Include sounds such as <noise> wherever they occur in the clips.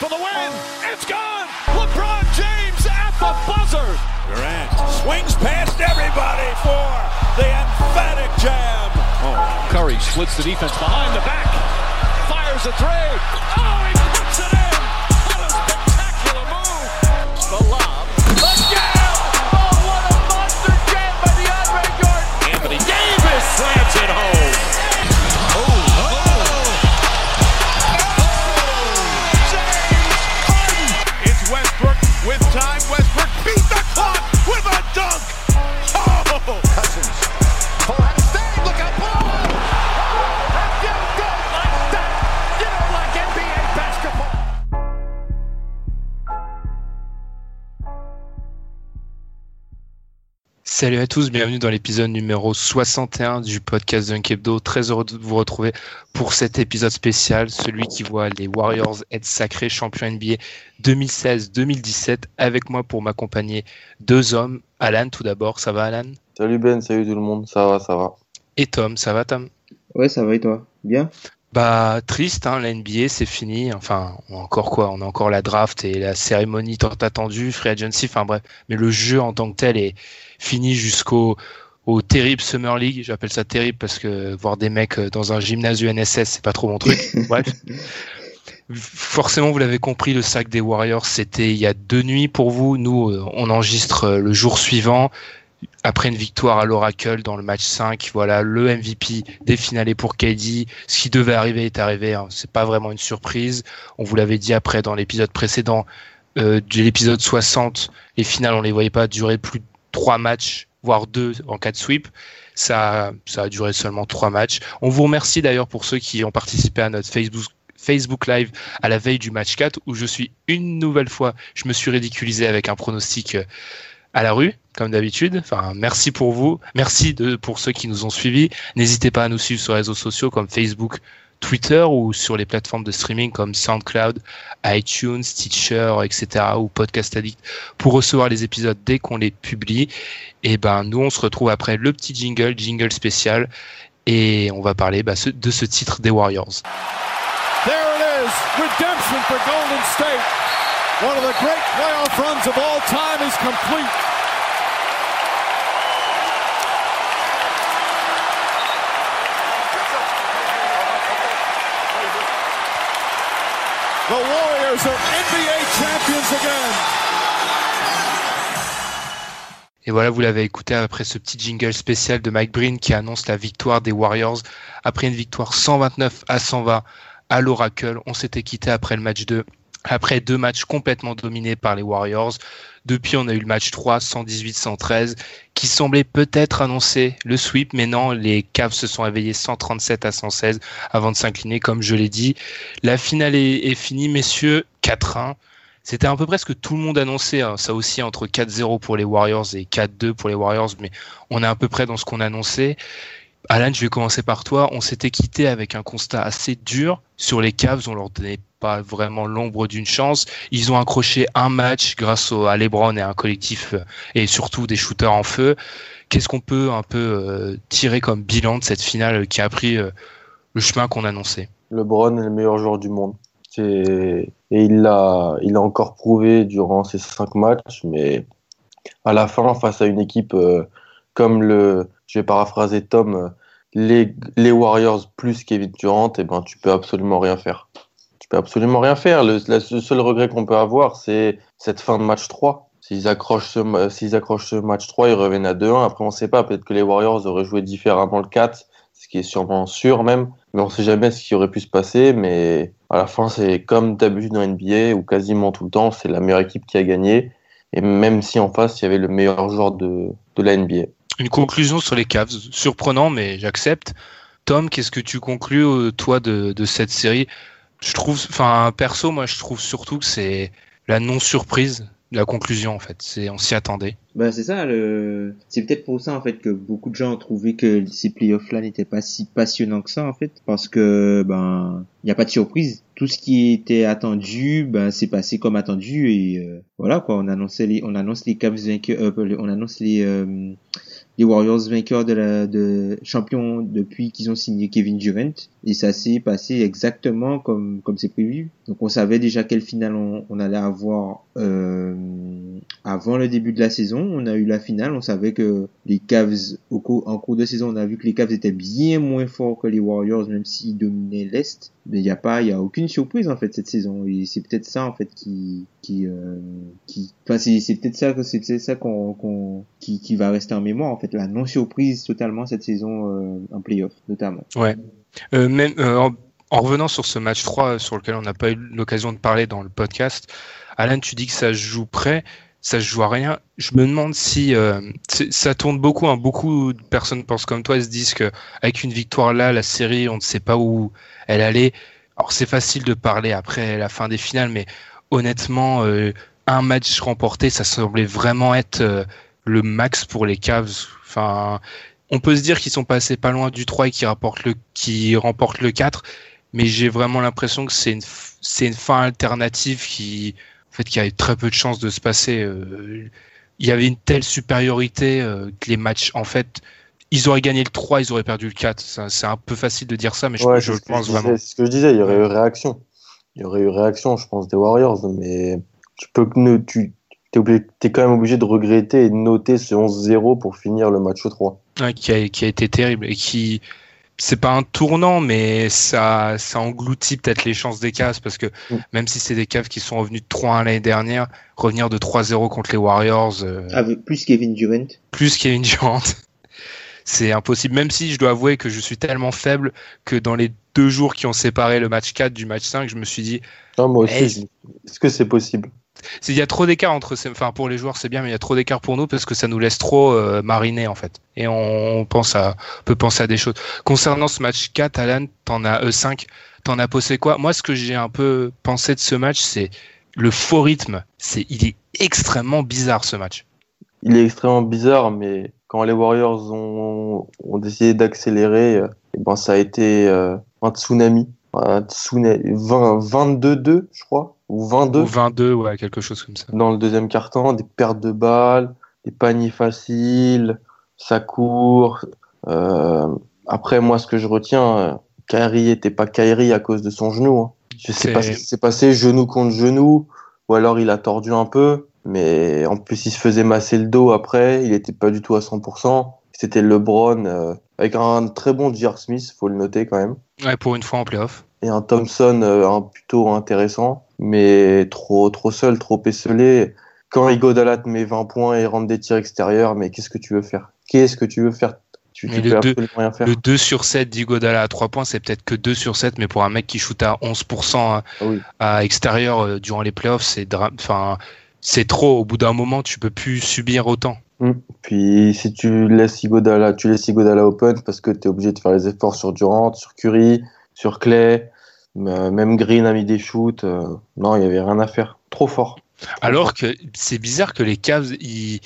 For the win. It's gone. LeBron James at the buzzer. Durant swings past everybody for the emphatic jam. Oh, Curry splits the defense behind the back. Fires a three. Oh, he puts it in. What a spectacular move. The lob. Salut à tous, bienvenue dans l'épisode numéro 61 du podcast Dunk Hebdo. Très heureux de vous retrouver pour cet épisode spécial, celui qui voit les Warriors être sacrés champions NBA 2016-2017. Avec moi pour m'accompagner deux hommes. Alan tout d'abord, ça va Alan? Salut Ben, salut tout le monde, ça va, ça va. Et Tom, ça va Tom? Ouais, ça va et toi? Bien? Bah triste, hein, la NBA c'est fini. Enfin, on a encore quoi On a encore la draft et la cérémonie tant attendue, free agency, enfin bref. Mais le jeu en tant que tel est fini jusqu'au au terrible Summer League. J'appelle ça terrible parce que voir des mecs dans un gymnase UNSS, c'est pas trop mon truc. <laughs> Bref. Forcément, vous l'avez compris, le sac des Warriors, c'était il y a deux nuits pour vous. Nous, euh, on enregistre le jour suivant après une victoire à l'Oracle dans le match 5, voilà, le MVP des finales pour KD. Ce qui devait arriver est arrivé. Hein. C'est pas vraiment une surprise. On vous l'avait dit après dans l'épisode précédent, euh, de l'épisode 60, les finales, on les voyait pas durer plus de trois matchs, voire deux en cas de sweep. Ça, ça a duré seulement trois matchs. On vous remercie d'ailleurs pour ceux qui ont participé à notre Facebook Facebook Live à la veille du match 4 où je suis une nouvelle fois, je me suis ridiculisé avec un pronostic euh, à la rue, comme d'habitude. Enfin, merci pour vous. Merci pour ceux qui nous ont suivis. N'hésitez pas à nous suivre sur les réseaux sociaux comme Facebook, Twitter ou sur les plateformes de streaming comme SoundCloud, iTunes, Stitcher, etc. ou Podcast Addict pour recevoir les épisodes dès qu'on les publie. Et ben, nous, on se retrouve après le petit jingle, jingle spécial. Et on va parler bah, de ce titre des Warriors. There it is. Redemption for Golden State. One of the great playoff runs of all time is complete. Et voilà, vous l'avez écouté après ce petit jingle spécial de Mike Breen qui annonce la victoire des Warriors après une victoire 129 à 120 à l'Oracle. On s'était quitté après le match 2, après deux matchs complètement dominés par les Warriors. Depuis, on a eu le match 3, 118-113, qui semblait peut-être annoncer le sweep, mais non, les Cavs se sont éveillés 137 à 116 avant de s'incliner, comme je l'ai dit. La finale est, est finie, messieurs, 4-1. C'était à peu près ce que tout le monde annonçait, hein. ça aussi entre 4-0 pour les Warriors et 4-2 pour les Warriors, mais on est à peu près dans ce qu'on annonçait. Alan, je vais commencer par toi. On s'était quitté avec un constat assez dur sur les Cavs. On leur donnait pas vraiment l'ombre d'une chance. Ils ont accroché un match grâce à LeBron et un collectif euh, et surtout des shooters en feu. Qu'est-ce qu'on peut un peu euh, tirer comme bilan de cette finale qui a pris euh, le chemin qu'on annonçait? LeBron est le meilleur joueur du monde. Et il l'a il a encore prouvé durant ces cinq matchs, mais à la fin, face à une équipe comme le, je vais paraphraser Tom, euh, les, Warriors plus Kevin Durant, et ben, tu peux absolument rien faire. Tu peux absolument rien faire. Le, seul regret qu'on peut avoir, c'est cette fin de match 3. S'ils accrochent, ce, match 3, ils reviennent à 2-1. Après, on ne sait pas. Peut-être que les Warriors auraient joué différemment le 4, ce qui est sûrement sûr même. Mais on ne sait jamais ce qui aurait pu se passer. Mais à la fin, c'est comme d'habitude dans NBA, où quasiment tout le temps, c'est la meilleure équipe qui a gagné. Et même si en face, il y avait le meilleur joueur de la NBA. Une conclusion sur les Cavs. Surprenant, mais j'accepte. Tom, qu'est-ce que tu conclus, euh, toi, de, cette série? Je trouve, enfin, perso, moi, je trouve surtout que c'est la non-surprise la conclusion en fait. C'est on s'y attendait. Bah c'est ça. C'est peut-être pour ça en fait que beaucoup de gens ont trouvé que ces playoffs là n'étaient pas si passionnants que ça en fait, parce que ben il n'y a pas de surprise. Tout ce qui était attendu, ben c'est passé comme attendu et euh, voilà quoi. On annonçait les, on annonce les Cavs vainqueurs, euh, on annonce les euh, les Warriors vainqueurs de la de champions depuis qu'ils ont signé Kevin Durant et ça s'est passé exactement comme comme c'est prévu. Donc on savait déjà quelle finale on, on allait avoir euh, avant le début de la saison. On a eu la finale, on savait que les Cavs au cours, en cours de saison, on a vu que les Cavs étaient bien moins forts que les Warriors même s'ils dominaient l'est. Mais il y a pas il y a aucune surprise en fait cette saison et c'est peut-être ça en fait qui qui euh, qui enfin c'est c'est peut-être ça que c'est ça qu'on qu'on qui qui va rester en mémoire en fait la non surprise totalement cette saison euh, en playoff notamment. Ouais. Euh, euh, en, en, revenant sur ce match 3 sur lequel on n'a pas eu l'occasion de parler dans le podcast, Alan, tu dis que ça se joue près, ça se joue à rien. Je me demande si euh, ça tourne beaucoup. Hein, beaucoup de personnes pensent comme toi, elles se disent que avec une victoire là, la série, on ne sait pas où elle allait. Alors c'est facile de parler après la fin des finales, mais honnêtement, euh, un match remporté, ça semblait vraiment être le max pour les Cavs. Enfin, on peut se dire qu'ils sont passés pas loin du 3 et qu'ils remportent le, qui remportent le 4, mais j'ai vraiment l'impression que c'est une, c'est une fin alternative qui, en fait, qui a eu très peu de chances de se passer. Euh, il y avait une telle supériorité euh, que les matchs, en fait, ils auraient gagné le 3, ils auraient perdu le 4. C'est un peu facile de dire ça, mais je, ouais, je le pense je vraiment. C'est ce que je disais, il y aurait eu réaction. Il y aurait eu réaction, je pense, des Warriors, mais tu peux que tu t'es quand même obligé de regretter et de noter ce 11-0 pour finir le match 3. Ouais, qui, a, qui a été terrible et qui c'est pas un tournant, mais ça, ça engloutit peut-être les chances des Cavs parce que Mm. même si c'est des Cavs qui sont revenus de 3-1 l'année dernière, revenir de 3-0 contre les Warriors, euh, Avec plus Kevin Durant. plus Kevin Durant, <laughs> c'est impossible. Même si je dois avouer que je suis tellement faible que dans les deux jours qui ont séparé le match 4 du match 5, je me suis dit, Non, moi aussi, je- est-ce que c'est possible? Il y a trop d'écart entre ces, enfin pour les joueurs c'est bien, mais il y a trop d'écart pour nous parce que ça nous laisse trop euh, mariner en fait. Et on, pense à, peut penser à des choses. Concernant ce match 4, Alan, t'en as euh, 5, t'en as posé quoi? Moi, ce que j'ai un peu pensé de ce match, c'est le faux rythme. C'est, il est extrêmement bizarre ce match. Il est extrêmement bizarre, mais quand les Warriors ont, ont décidé d'accélérer, euh, eh ben, ça a été euh, un tsunami. Un tsunami 20 22-2, je crois, ou 22 Ou 22, ouais, quelque chose comme ça. dans le deuxième quart-temps, des pertes de balles, des paniers faciles, ça court. Euh, après, moi, ce que je retiens, euh, Kyrie était pas Kyrie à cause de son genou. hein. Je sais pas ce C'est- qui s'est passé, genou contre genou, ou alors il a tordu un peu, mais en plus il se faisait masser le dos après, il était pas du tout à 100%. C'était LeBron euh, avec un très bon J.R. Smith, faut le noter quand même Ouais, pour une fois en playoff. et un Thompson euh, un, plutôt intéressant, mais trop trop seul, trop esselé. Quand Igodala te met 20 points et rentre des tirs extérieurs, mais qu'est-ce que tu veux faire? Qu'est-ce que tu veux faire? Tu, le deux- absolument rien faire. Le 2 sur 7 d'Igodala à 3 points, c'est peut-être que 2 sur 7, mais pour un mec qui shoot à 11% à, Ah oui. à extérieur euh, durant les playoffs, c'est enfin, c'est trop. Au bout d'un moment, tu peux plus subir autant. Mm. Puis si tu laisses Igodala, tu laisses Igodala open parce que tu es obligé de faire les efforts sur Durant, sur Curry, sur Clay, même Green a mis des shoots. euh, non, il y avait rien à faire. Trop fort. Alors que c'est bizarre que les Cavs, ils,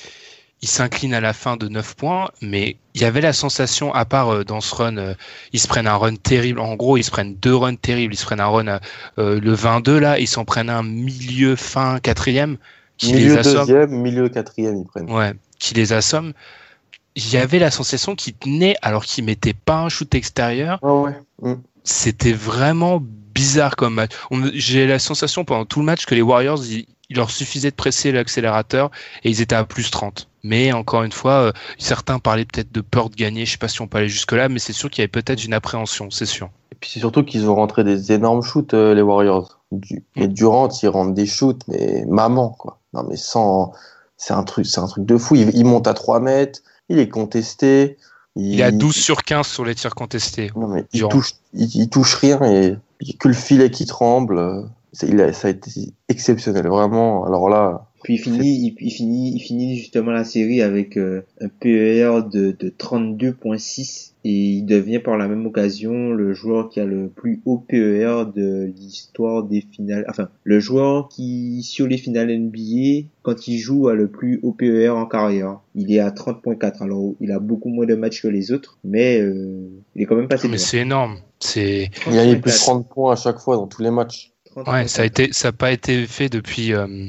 ils s'inclinent à la fin de 9 points, mais il y avait la sensation, à part euh, dans ce run, euh, ils se prennent un run terrible. En gros, ils se prennent deux runs terribles. Ils se prennent un run, euh, le 22 là, ils s'en prennent un milieu fin quatrième qui les milieu assomme. deuxième, milieu quatrième, ils prennent. Ouais, qui les assomme. Il y avait la sensation qu'ils tenaient alors qu'ils mettaient pas un shoot extérieur. Ah ouais. Mm. C'était vraiment bizarre comme match. J'ai la sensation pendant tout le match que les Warriors, il, il leur suffisait de presser l'accélérateur et ils étaient à plus 30. Mais encore une fois, euh, certains parlaient peut-être de peur de gagner. Je sais pas si on peut aller jusque là, mais c'est sûr qu'il y avait peut-être une appréhension, c'est sûr. Et puis c'est surtout qu'ils ont rentré des énormes shoots, euh, les Warriors. Du... Et Durant, ils rentrent des shoots, mais maman, quoi. Non, mais sans, c'est un truc, c'est un truc de fou. Il, il monte à 3 mètres, il est contesté. Il est à 12 sur 15 sur les tirs contestés. Non, mais il touche, il, il touche rien et il y a que le filet qui tremble. Il a, ça a été exceptionnel, vraiment. Alors là, Puis il finit, il, il finit, il finit justement la série avec euh, un PER de, de 32.6 et il devient par la même occasion le joueur qui a le plus haut PER de l'histoire des finales. Enfin, le joueur qui sur les finales NBA quand il joue a le plus haut PER en carrière. Il est à 30.4. Alors il a beaucoup moins de matchs que les autres, mais euh, il est quand même passé Mais c'est énorme. C'est il a eu plus de 30.4. 30 points à chaque fois dans tous les matchs. Ouais, ça a été, ça n'a pas été fait depuis euh,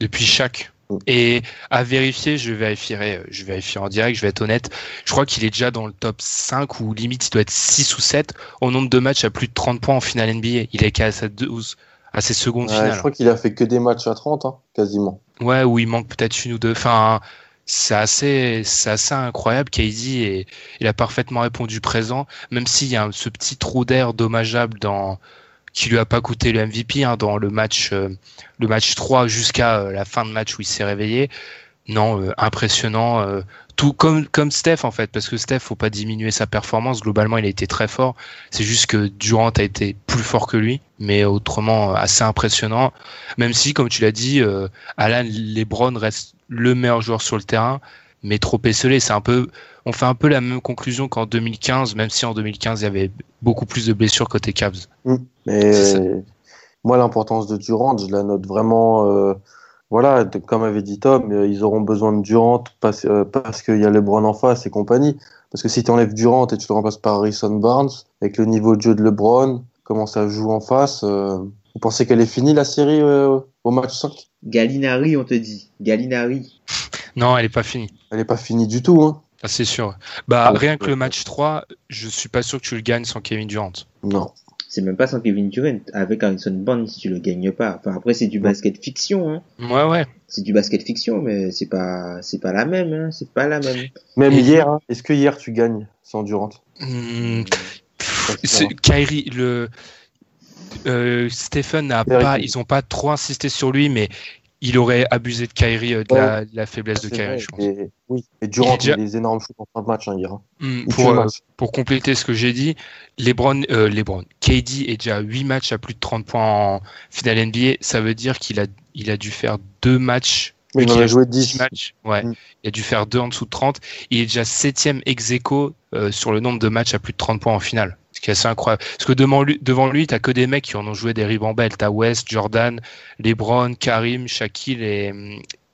depuis chaque. Mm. Et à vérifier, je vérifierai, euh, je vérifie en direct, je vais être honnête. Je crois qu'il est déjà dans le top 5 ou limite il doit être 6 ou 7 au nombre de matchs à plus de 30 points en finale NBA. Il est qu'à sa 12 à ses secondes Ouais, finales. je crois qu'il a fait que des matchs à 30, hein, quasiment. Ouais, où il manque peut-être une ou deux. Enfin, c'est assez, c'est assez incroyable. KD et il a parfaitement répondu présent, même s'il y a ce petit trou d'air dommageable dans qui lui a pas coûté le MVP hein, dans le match, euh, le match 3 jusqu'à euh, la fin de match où il s'est réveillé. Non, euh, impressionnant. tout comme comme Steph en fait, parce que Steph, faut pas diminuer sa performance. Globalement, il a été très fort. C'est juste que Durant a été plus fort que lui, mais autrement assez impressionnant. Même si, comme tu l'as dit, Alan LeBron reste le meilleur joueur sur le terrain, mais trop esselé. C'est un peu, on fait un peu la même conclusion qu'en 2015, même si en 2015 il y avait beaucoup plus de blessures côté Cavs. Mais ça. euh, moi, l'importance de Durant, je la note vraiment. euh, voilà, comme avait dit Tom, euh, ils auront besoin de Durant parce, euh, parce qu'il y a LeBron en face et compagnie. Parce que si tu enlèves Durant et tu le remplaces par Harrison Barnes, avec le niveau de jeu de LeBron, comment ça joue en face, euh, vous pensez qu'elle est finie la série euh, au match 5 Gallinari, on te dit. Gallinari. <laughs> Non, elle est pas finie. Elle est pas finie du tout. Hein. C'est sûr. Bah, Ah, rien que le match 3, je suis pas sûr que tu le gagnes sans Kevin Durant. Non. C'est même pas sans Kevin Durant. Avec Harrison Barnes, tu le gagnes pas. Enfin, après, c'est du basket fiction, hein. Ouais, ouais. C'est du basket fiction, mais c'est pas, c'est pas la même, hein. C'est pas la même. Même Et- hier, hein, est-ce que hier tu gagnes sans Durant? Hmm, Kyrie, le euh, Stephen n'a pas, ils ont pas trop insisté sur lui, mais il aurait abusé de Kyrie, euh, de, la, de la faiblesse de Kyrie, je pense. et- oui. Et Durant, Il il a des énormes shoots en fin de match hein, hier. hein. Hmm, Il pour, euh, pour compléter ce que j'ai dit, LeBron, euh, LeBron, KD est déjà à 8 matchs à plus de 30 points en finale NBA. Ça veut dire qu'il a, il a dû faire deux matchs. Mais il en qu'il a joué 10 10. matchs. Ouais. Mm. Il a dû faire deux en dessous de 30. Il est déjà septième ex aequo, euh, sur le nombre de matchs à plus de 30 points en finale. Ce incroyable. Parce que devant lui, devant lui, t'as que des mecs qui en ont joué des ribambelles. T'as West, Jordan, LeBron, Karim, Shaquille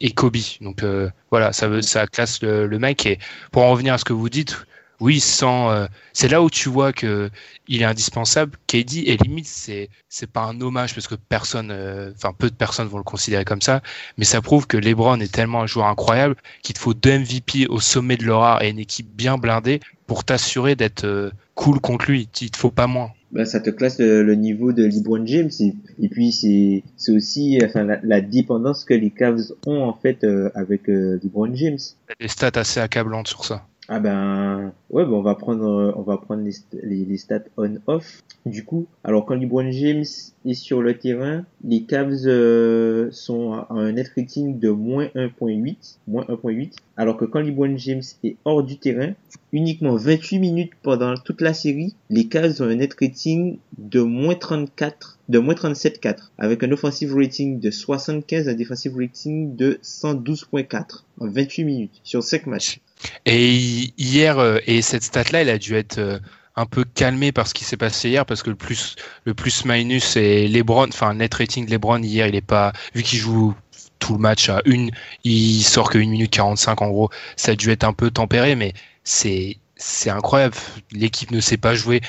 et, Kobe. Donc euh, voilà, ça classe le, mec. Et pour en revenir à ce que vous dites, oui, sans, euh, c'est là où tu vois que il est indispensable. KD et limite, c'est c'est pas un hommage parce que personne, euh, enfin peu de personnes vont le considérer comme ça, mais ça prouve que LeBron est tellement un joueur incroyable qu'il te faut deux MVP au sommet de leur et une équipe bien blindée pour t'assurer d'être euh, cool contre lui. Il te faut pas moins. Ben, ça te classe le, le niveau de LeBron James et, et puis c'est c'est aussi enfin la, la dépendance que les Cavs ont en fait euh, avec euh, LeBron James. Des stats assez accablantes sur ça. Ah ben ouais ben on va prendre euh, on va prendre les, les, stats on off. Du coup alors quand LeBron James est sur le terrain les Cavs euh, sont à un net rating de moins 1.8 moins 1.8 alors que quand LeBron James est hors du terrain uniquement 28 minutes pendant toute la série les Cavs ont un net rating de moins 34 de moins 37.4 avec un offensive rating de 75 un defensive rating de 112.4 en 28 minutes sur 5 matchs Et hi- hier, euh, et cette stat-là, elle a dû être euh, un peu calmée par ce qui s'est passé hier, parce que le plus, le plus minus et LeBron, enfin net rating de LeBron hier, il est pas, vu qu'il joue tout le match à une, il sort que 1 minute 45 en gros, ça a dû être un peu tempéré, mais c'est c'est incroyable. L'équipe ne sait pas jouer.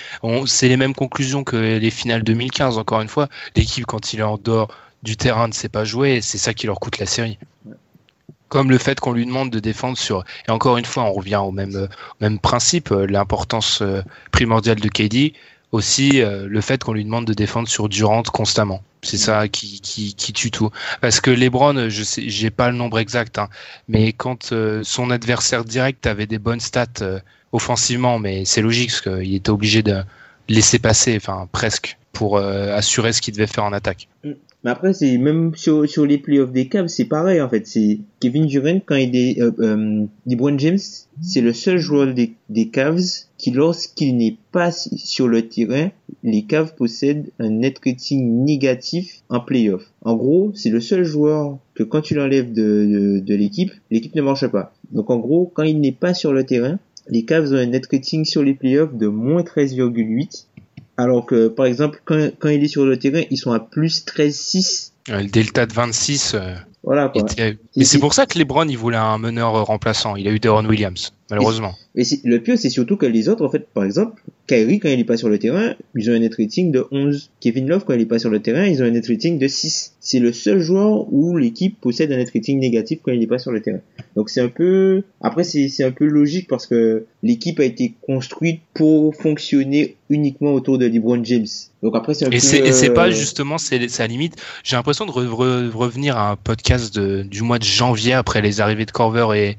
C'est les mêmes conclusions que les finales 2015. Encore une fois, l'équipe quand il est en dehors du terrain ne sait pas jouer. C'est ça qui leur coûte la série. Comme le fait qu'on lui demande de défendre sur. Et encore une fois, on revient au même même principe, euh, l'importance euh, primordiale de KD. Aussi, euh, le fait qu'on lui demande de défendre sur Durant constamment. C'est ça qui, qui, qui tue tout. Parce que LeBron, je sais, j'ai pas le nombre exact, hein, mais quand son adversaire direct avait des bonnes stats offensivement, mais c'est logique parce qu'il était obligé de laisser passer, enfin presque, pour assurer ce qu'il devait faire en attaque. Après, c'est même sur, sur les playoffs des Cavs, c'est pareil en fait. C'est Kevin Durant quand il est euh, euh, James, c'est le seul joueur des, des Cavs qui, lorsqu'il n'est pas sur le terrain, les Cavs possèdent un net rating négatif en playoff. En gros, c'est le seul joueur que quand tu l'enlèves de, de, de l'équipe, l'équipe ne marche pas. Donc en gros, quand il n'est pas sur le terrain, les Cavs ont un net rating sur les playoffs de moins 13,8 alors que, par exemple, quand, quand il est sur le terrain, ils sont à plus 13,6. Euh, Le delta de 26. euh, Voilà, quoi. était- Mais c'est pour ça que LeBron, il voulait un meneur remplaçant. Il a eu Deron Williams, malheureusement. Et c'est- le pire, c'est surtout que les autres, en fait, par exemple, Kyrie, quand il est pas sur le terrain, ils ont un net rating de 11. Kevin Love, quand il est pas sur le terrain, ils ont un net rating de 6. C'est le seul joueur où l'équipe possède un net rating négatif quand il est pas sur le terrain. Donc c'est un peu, après c'est, c'est un peu logique parce que l'équipe a été construite pour fonctionner uniquement autour de LeBron James. Donc après c'est un Et peu, c'est et c'est euh, pas justement, c'est la limite. J'ai l'impression de re- re- revenir à un podcast de, du mois de janvier après les arrivées de Corver et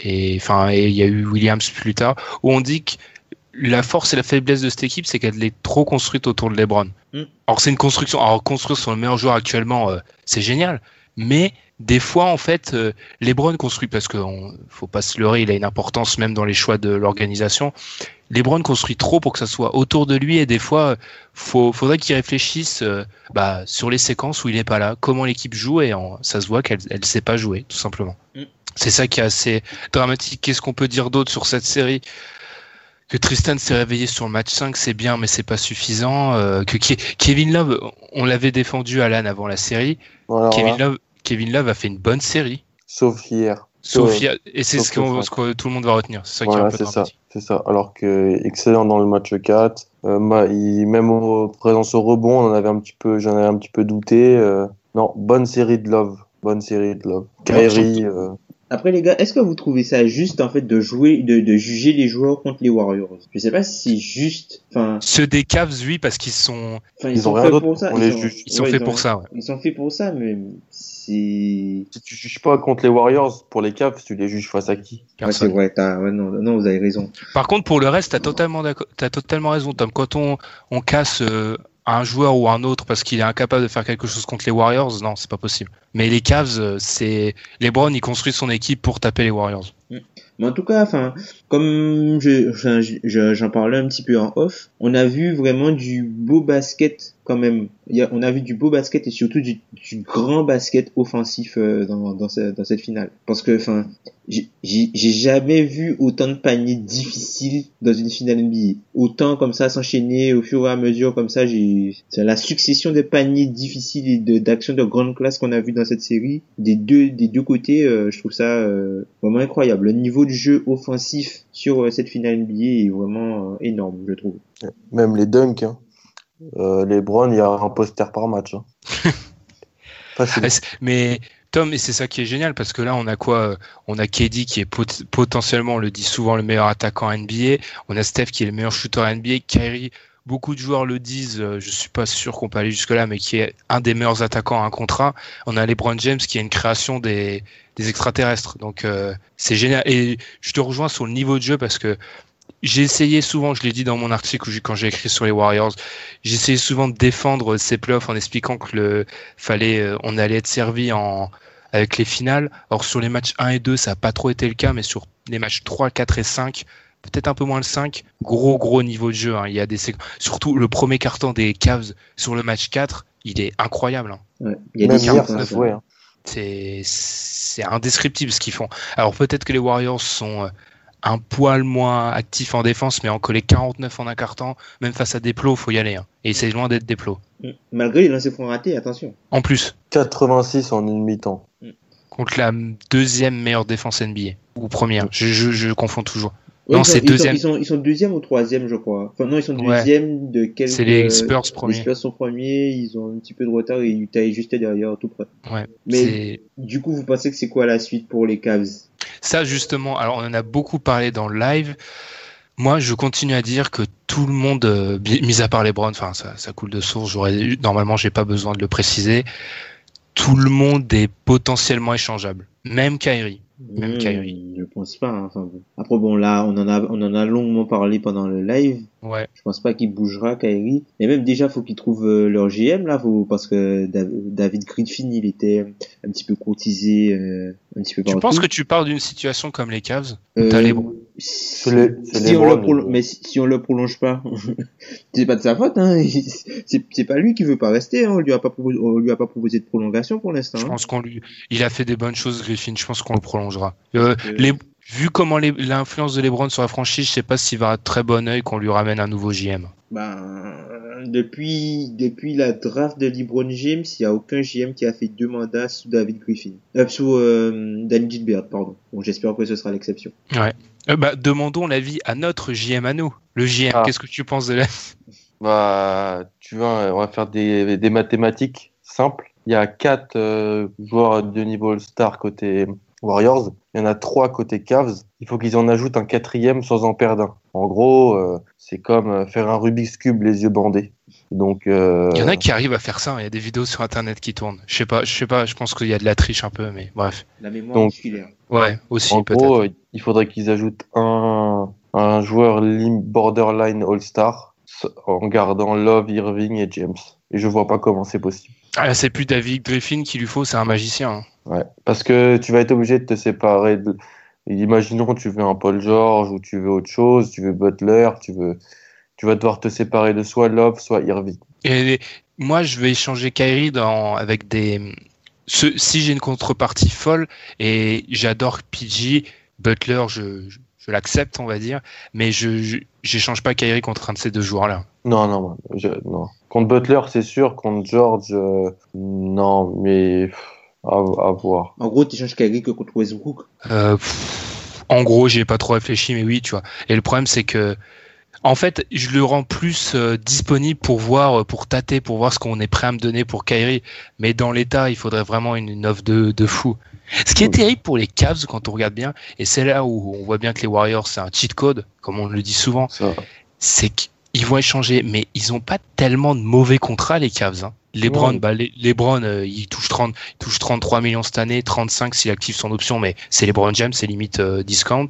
et enfin il y a eu Williams plus tard où on dit que la force et la faiblesse de cette équipe, c'est qu'elle est trop construite autour de LeBron. Mm. Alors c'est une construction. Alors construire sur le meilleur joueur actuellement, euh, c'est génial. Mais des fois, en fait, euh, LeBron construit parce que on, faut pas se leurrer, il a une importance même dans les choix de l'organisation. LeBron construit trop pour que ça soit autour de lui et des fois, faut, faudrait qu'il réfléchisse euh, bah, sur les séquences où il est pas là, comment l'équipe joue et en- ça se voit qu'elle elle sait pas jouer, tout simplement. Mm. C'est ça qui est assez dramatique. Qu'est-ce qu'on peut dire d'autre sur cette série? Que Tristan s'est réveillé sur le match 5, c'est bien, mais c'est pas suffisant. Euh, que Ke- Kevin Love, on l'avait défendu à l'âne avant la série. Voilà, Kevin voilà. Love, Kevin Love a fait une bonne série. Sauf hier. Ouais. et c'est ce, que tout le monde va retenir. C'est ça qui est Voilà, un peu c'est ça, dramatique. c'est ça. Alors que excellent dans le match 4. Euh, ma- il- même au présence au rebond, on en avait un petit peu, j'en avais un petit peu douté. euh, non, bonne série de Love, bonne série de Love. Kyrie, euh, Après les gars, est-ce que vous trouvez ça juste en fait de jouer, de, de juger les joueurs contre les Warriors? Je sais pas si c'est juste. Enfin, Ceux des Cavs, oui, parce qu'ils sont, enfin Ils sont ont rien faits d'autre, pour ça. on les sont- juge. ils sont ouais, faits ont- pour ça. ouais. Ils sont faits pour ça, mais c'est. si tu juges pas contre les Warriors pour les Cavs, tu les juges face à qui? Ouais, c'est vrai. Ouais, non, non, vous avez raison. Par contre, pour le reste, t'as totalement, t'as totalement raison, Tom. Quand on, on casse euh, un joueur ou un autre parce qu'il est incapable de faire quelque chose contre les Warriors, non, c'est pas possible. Mais les Cavs, euh, c'est LeBron, il construit son équipe pour taper les Warriors. Mais en tout cas, enfin, comme je, je- je- j'en parlais un petit peu en off, on a vu vraiment du beau basket quand même. Y a, on a vu du beau basket et surtout du, du grand basket offensif euh, dans, dans, dans cette finale. Parce que, enfin, j'ai jamais vu autant de paniers difficiles dans une finale NBA. Autant comme ça s'enchaîner au fur et à mesure comme ça. J'ai la succession de paniers difficiles et d'actions de grande classe qu'on a vu dans cette série des deux des deux côtés. euh, je trouve ça euh, vraiment incroyable. Le niveau de jeu offensif sur euh, cette finale NBA est vraiment euh, énorme, je trouve. Même les dunks. Hein. Euh, les Browns, il y a un poster par match. Hein. <laughs> Ah, Mais Tom, et c'est ça qui est génial parce que là, on a quoi euh, On a KD qui est pot- potentiellement, on le dit souvent, le meilleur attaquant NBA. On a Steph qui est le meilleur shooter NBA. Kyrie, beaucoup de joueurs le disent. euh, Je suis pas sûr qu'on peut aller jusque là, mais qui est un des meilleurs attaquants à un contrat. On a LeBron James qui est une création des, des extraterrestres. Donc euh, c'est génial. Et je te rejoins sur le niveau de jeu parce que j'ai essayé souvent, je l'ai dit dans mon article où quand j'ai écrit sur les Warriors, j'ai essayé souvent de défendre ces playoffs en expliquant que le fallait, euh, on allait être servi en avec les finales. Or sur les matchs 1 et 2, ça n'a pas trop été le cas, mais sur les matchs 3, 4 et 5, peut-être un peu moins le 5, gros gros niveau de jeu. hein. Il y a des surtout le premier carton des Cavs sur le match 4, il est incroyable. hein. Ouais. Il y a des hein, c'est indescriptible ce qu'ils font. Alors peut-être que les Warriors sont euh, un poil moins actifs en défense, mais en coller 49 en un carton, même face à des plots, faut y aller. hein. Et c'est loin d'être des plots. Mm. Malgré les lancers francs ratés, attention. En plus, 86 en une mi-temps. contre la deuxième meilleure défense NBA ou première, je, je, je confonds toujours. Ouais, Non, ils sont- c'est ils sont- deuxième. Ils sont, ils sont deuxième ou troisième, je crois. Enfin, non, ils sont Ouais. deuxième de quelques... C'est les Spurs Les premiers. Spurs sont premiers, ils ont un petit peu de retard et Utah est juste derrière, tout près. Ouais. Mais du coup, vous pensez que c'est quoi la suite pour les Cavs? Ça, justement, alors on en a beaucoup parlé dans le live. Moi, je continue à dire que tout le monde, euh, mis à part les Browns, enfin, ça, ça coule de source. J'aurais, normalement, j'ai pas besoin de le préciser. Tout le monde est potentiellement échangeable. Même Kyrie. Même Hmm, Kyrie. Je pense pas. hein. Enfin, bon. Après bon là, on en a on en a longuement parlé pendant le live. Ouais. Je pense pas qu'il bougera Kyrie. Et même déjà faut qu'ils trouvent euh, leur GM là, faut, parce que Dav- David Griffin il était un petit peu courtisé, euh, un petit peu Tu penses que tu parles d'une situation comme les Cavs Euh, T'as les bons. Si, si on le Browns, prolo- mais- si, si on le prolonge pas, <laughs> c'est pas de sa faute. Hein. C'est pas lui qui veut pas rester. Hein. On lui a pas proposé, on lui a pas proposé de prolongation pour l'instant. Je hein. pense qu'on lui, il a fait des bonnes choses, Griffin. Je pense qu'on le prolongera. Euh, Euh, les, vu comment l'influence de LeBron sur la franchise, je sais pas s'il va à très bon œil qu'on lui ramène un nouveau JM. Ben, depuis, depuis la draft de LeBron James, il n'y a aucun GM qui a fait deux mandats sous David Griffin. Euh, sous euh, Danny Gilbert, pardon. Bon, j'espère que ce sera l'exception. Ouais. Euh, bah, demandons l'avis à notre JM à nous. Le JM, Ah. qu'est-ce que tu penses de la... Bah, tu vois, on va faire des, des mathématiques simples. Il y a quatre euh, joueurs de niveau All-Star côté Warriors. Il y en a trois côté Cavs. Il faut qu'ils en ajoutent un quatrième sans en perdre un. En gros, euh, c'est comme euh, faire un Rubik's Cube les yeux bandés. Donc, euh, Il y en a qui arrivent à faire ça. hein. Il y a des vidéos sur Internet qui tournent. Je sais pas, je sais pas. Je pense qu'il y a de la triche un peu, mais bref. La mémoire Donc- musculaire. Ouais, aussi en peut-être. gros, il faudrait qu'ils ajoutent un, un joueur borderline All-Star en gardant Love, Irving et James. Et je vois pas comment c'est possible. Ah, là, c'est plus David Griffin qu'il lui faut, c'est un magicien. hein. Ouais, parce que tu vas être obligé de te séparer. De... Imaginons tu veux un Paul George ou tu veux autre chose, tu veux Butler, tu veux, tu vas devoir te séparer de soit Love, soit Irving. Et moi, je vais échanger Kyrie dans, avec des. Ce, si j'ai une contrepartie folle, et j'adore PG, Butler, je, je, je l'accepte, on va dire, mais je j'échange pas Kyrie contre un de ces deux joueurs-là. Non, non, non, je- non. Contre Butler, c'est sûr. Contre George, euh, non, mais pff, à, à voir. En gros, tu changes Kyrie que contre Westbrook. Euh, pff, en gros, j'ai pas trop réfléchi, mais oui, tu vois. Et le problème, c'est que, en fait, je le rends plus euh, disponible pour voir, euh, pour tâter, pour voir ce qu'on est prêt à me donner pour Kyrie. Mais dans l'état, il faudrait vraiment une, une offre de, de fou. Ce qui est terrible pour les Cavs, quand on regarde bien, et c'est là où on voit bien que les Warriors, c'est un cheat code, comme on le dit souvent, c'est qu'ils vont échanger, mais ils ont pas tellement de mauvais contrats, les Cavs. Hein. LeBron, Ouais. bah, les, LeBron, euh, il touche 30, il touche 33 millions cette année, 35 s'il active son option, mais c'est LeBron James, c'est limite euh, discount.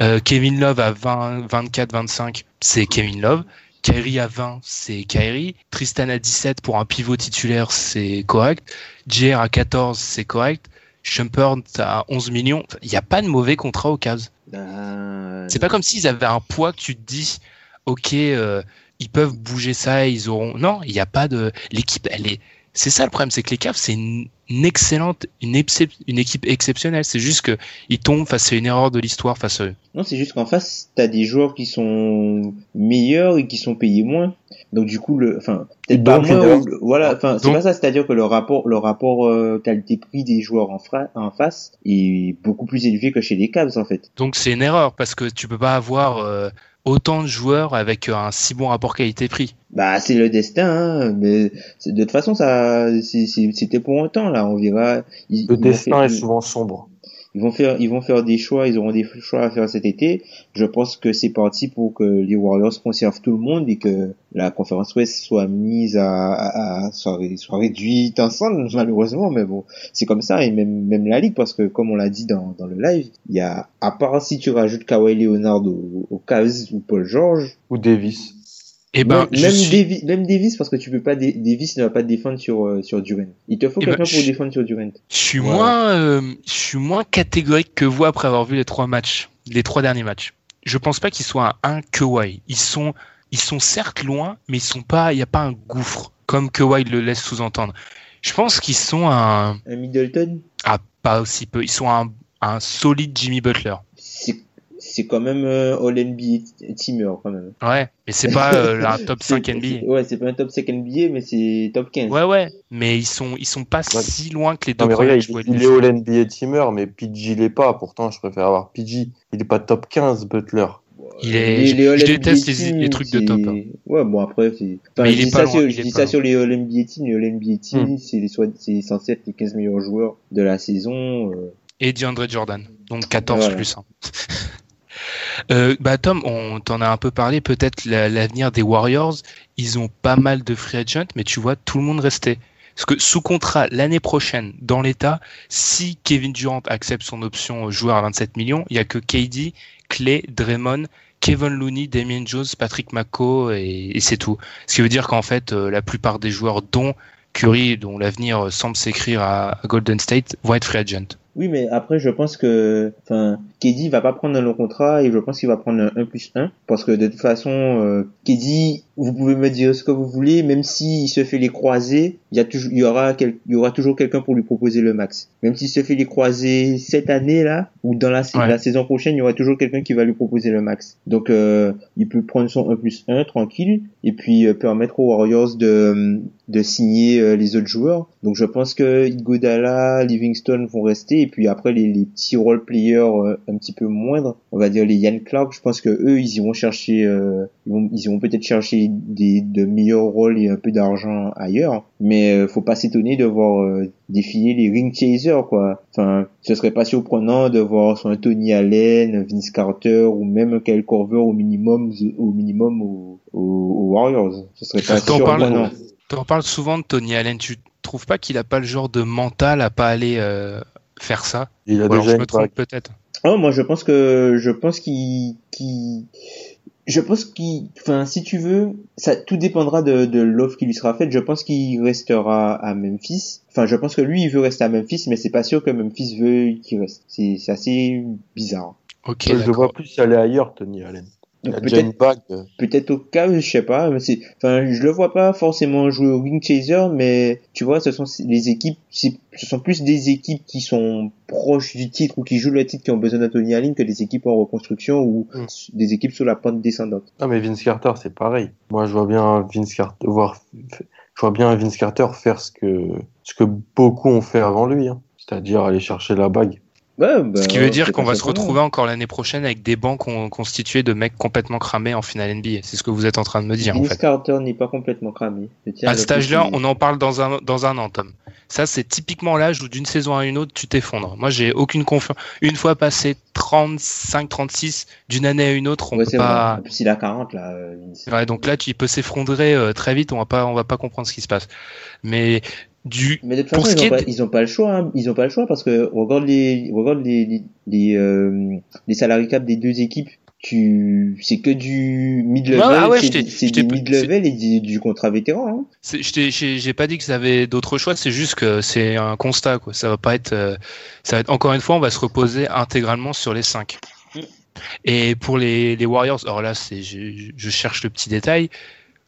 Euh, Kevin Love à 20, 24, 25, c'est Kevin Love. Kyrie à 20, c'est Kyrie. Tristan à 17 pour un pivot titulaire, c'est correct. JR à 14, c'est correct. Shumpert à 11 millions. Il n'y a pas de mauvais contrat aux Cavs. Euh, C'est pas comme s'ils avaient un poids que tu te dis, ok, euh, ils peuvent bouger ça, ils auront. Non, il n'y a pas de. L'équipe, elle est. C'est ça le problème, c'est que les Cavs, c'est une, excellente, une, excep- une équipe exceptionnelle. C'est juste que ils tombent face à une erreur de l'histoire face à eux. Non, c'est juste qu'en face, t'as des joueurs qui sont meilleurs et qui sont payés moins. Donc du coup, le, enfin, peut-être pas moins. ou voilà, enfin, c'est pas ça. C'est-à-dire que le rapport, le rapport euh, qualité-prix des joueurs en, fra- en face est beaucoup plus élevé que chez les Cavs en fait. Donc c'est une erreur parce que tu peux pas avoir euh, autant de joueurs avec un si bon rapport qualité-prix. Bah, c'est le destin, hein, mais c'est- de toute façon, ça, c'était pour un temps là. On verra. Le destin est souvent sombre. Ils vont faire, ils vont faire des choix, ils auront des choix à faire cet été. Je pense que c'est parti pour que les Warriors conservent tout le monde et que la conférence Ouest soit mise à, à, à- soit, ré- soit réduite ensemble, <laughs> malheureusement, mais bon, c'est comme ça et même, même la ligue parce que comme on l'a dit dans, dans le live, il y a, à part si tu rajoutes Kawhi Leonard au, au Cavs ou Paul George, Ou Davis. Et ben, même, je même, suis- Davis, même Davis parce que tu peux pas, Davis ne va pas te défendre sur, euh, sur Durant. Il te faut Eh ben, quelqu'un pour je- défendre sur Durant. Je suis Ouais. moins, euh, je suis moins catégorique que vous après avoir vu les trois matchs, les trois derniers matchs. Je pense pas qu'ils soient un 1 Kawhi. Ils sont, ils sont certes loin, mais ils sont pas, il y a pas un gouffre comme Kawhi le laisse sous-entendre. Je pense qu'ils sont un, Un Middleton, ah, pas aussi peu, ils sont un, un solide Jimmy Butler. C'est quand même euh, All NBA teamer quand même. Ouais, mais c'est pas euh, un top 5 <laughs> C'est- NBA. Ouais, c'est pas un top 5 NBA, mais c'est top 15. Ouais, ouais, mais ils sont, ils sont pas Ouais. si loin que les deux Non, mais premiers regarde, il, est All NBA Teamer, mais PG l'est pas. Pourtant, je préfère avoir PG. Il est pas top 15, Butler. Il est, je, je NBA déteste les, teams, les trucs de top. hein. Ouais, bon après, c'est. Enfin, Mais je il est dis pas ça, loin, sur, il je est dis pas ça sur les All NBA teams. Les All NBA teams, Hmm. c'est soit- c'est censé être les 15 meilleurs joueurs de la saison. euh. et DeAndre Jordan. Donc 14 Voilà. plus 1. <laughs> euh, bah Tom, on t'en a un peu parlé, peut-être la- l'avenir des Warriors, ils ont pas mal de free agents, mais tu vois tout le monde rester. Parce que sous contrat l'année prochaine, dans l'état, si Kevin Durant accepte son option joueur à 27 millions, il y a que KD, Clay, Draymond, Kevin Looney, Damien Jones, Patrick Mako et, c'est tout. Ce qui veut dire qu'en fait, euh, la plupart des joueurs, dont Curry, dont l'avenir semble s'écrire à, à Golden State, vont être free agent. Oui, mais après, je pense que, enfin, KD va pas prendre un long contrat et je pense qu'il va prendre un 1 plus 1 parce que de toute façon, euh, KD, vous pouvez me dire ce que vous voulez, même s'il se fait les croiser, il y a toujours, il y aura quel, il y aura toujours quelqu'un pour lui proposer le max. Même s'il se fait les croiser cette année là ou dans la, Ouais. la saison prochaine, il y aura toujours quelqu'un qui va lui proposer le max. Donc, euh, il peut prendre son 1 plus 1 tranquille et puis euh, permettre aux Warriors de de signer euh, les autres joueurs. Donc, je pense que Iguodala, Livingston vont rester et puis après les, les petits role players euh, un petit peu moindres, on va dire les Yann Clark, je pense que eux ils iront chercher euh, ils vont, ils iront peut-être chercher des de meilleurs rôles et un peu d'argent ailleurs, mais euh, faut pas s'étonner de voir euh, défiler les ring chasers quoi. Enfin, ce serait pas surprenant de voir soit un Tony Allen, Vince Carter ou même Kyle Korver au minimum au minimum aux, aux Warriors. Ce serait pas T'en parles, surprenant. t'en parles souvent de Tony Allen. Tu trouves pas qu'il a pas le genre de mental à pas aller euh, faire ça? Il a Ou alors déjà je me trompe peut-être. Oh, moi, je pense que, je pense qu'il, qu'il, je pense qu'il, enfin, si tu veux, ça, tout dépendra de, de l'offre qui lui sera faite. Je pense qu'il restera à Memphis. Enfin, je pense que lui, il veut rester à Memphis, mais c'est pas sûr que Memphis veut qu'il reste. C'est, c'est assez bizarre. Ok, je le vois plus aller ailleurs, Tony Allen. Peut-être, peut-être au cas, je sais pas, mais c'est, enfin, je le vois pas forcément jouer au wing chaser, mais tu vois, ce sont les équipes, ce sont plus des équipes qui sont proches du titre ou qui jouent le titre qui ont besoin d'Anthony Allen que des équipes en reconstruction ou Mm. des équipes sur la pente descendante. Non, mais Vince Carter, c'est pareil. Moi, je vois bien Vince Carter voir, je vois bien Vince Carter faire ce que, ce que beaucoup ont fait avant lui, hein. C'est-à-dire aller chercher la bague. Ouais, bah, Ce qui veut dire qu'on va se retrouver encore l'année prochaine avec des bancs con- constitués de mecs complètement cramés en finale NBA. C'est ce que vous êtes en train de me dire en Vince fait. Carter n'est pas complètement cramé. À cet âge-là, on en parle dans un, dans un an, Tom. Ça, c'est typiquement l'âge où d'une saison à une autre, tu t'effondres. Moi, j'ai aucune confiance. Une fois passé 35, 36, d'une année à une autre, on Ouais, peut vrai. pas. En plus, il a 40 là. euh. Ouais, donc là, tu il peut s'effondrer euh, très vite. On va pas, on va pas comprendre ce qui se passe. Mais du, Mais de toute façon, ils ont, est pas, de- pas le choix. Hein. Ils ont pas le choix parce que regarde les, regarde les, les, les, euh, les salary cap des deux équipes. Tu, c'est que du mid-level, Ouais, ah ouais, c'est t'ai- des mid-level et du, du contrat vétéran. Hein. j'ai pas dit que ça avait d'autres choix. C'est juste que c'est un constat. Quoi. Ça va pas être. euh, ça va être encore une fois, on va se reposer intégralement sur les cinq. Mm. Et pour les, les Warriors, alors là, c'est, je, je cherche le petit détail.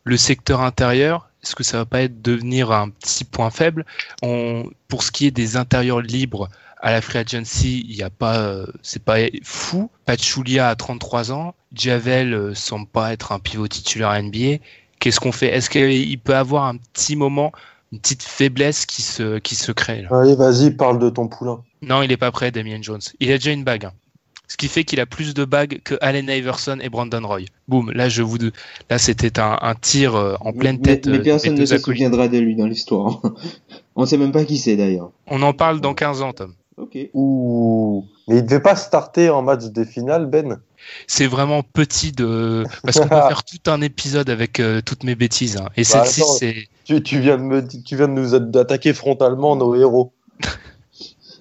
Le secteur intérieur, est-ce que ça va pas être devenir un petit point faible? On, Pour ce qui est des intérieurs libres à la free agency, il y a pas, euh, c'est pas fou. Pachulia a 33 ans, Javel euh, semble pas être un pivot titulaire à NBA. Qu'est-ce qu'on fait? Est-ce qu'il peut avoir un petit moment, une petite faiblesse qui se, qui se crée là? Allez, vas-y, parle de ton poulain. Non, il est pas prêt, Damien Jones. Il a déjà une bague. hein. Ce qui fait qu'il a plus de bagues que Allen Iverson et Brandon Roy. Boum, là je vous là c'était un, un tir euh, en pleine Mais- tête. Mais, euh, personne ne se souviendra de lui dans l'histoire. <laughs> On sait même pas qui c'est d'ailleurs. On en parle dans 15 ans, Tom. Ok. Ouh. Mais il devait pas starter en match des finales, Ben? C'est vraiment petit de parce qu'on peut <laughs> faire tout un épisode avec euh, toutes mes bêtises. hein. Et Bah, celle-ci c'est Tu, tu viens de me, tu viens de nous attaquer frontalement nos héros. <laughs>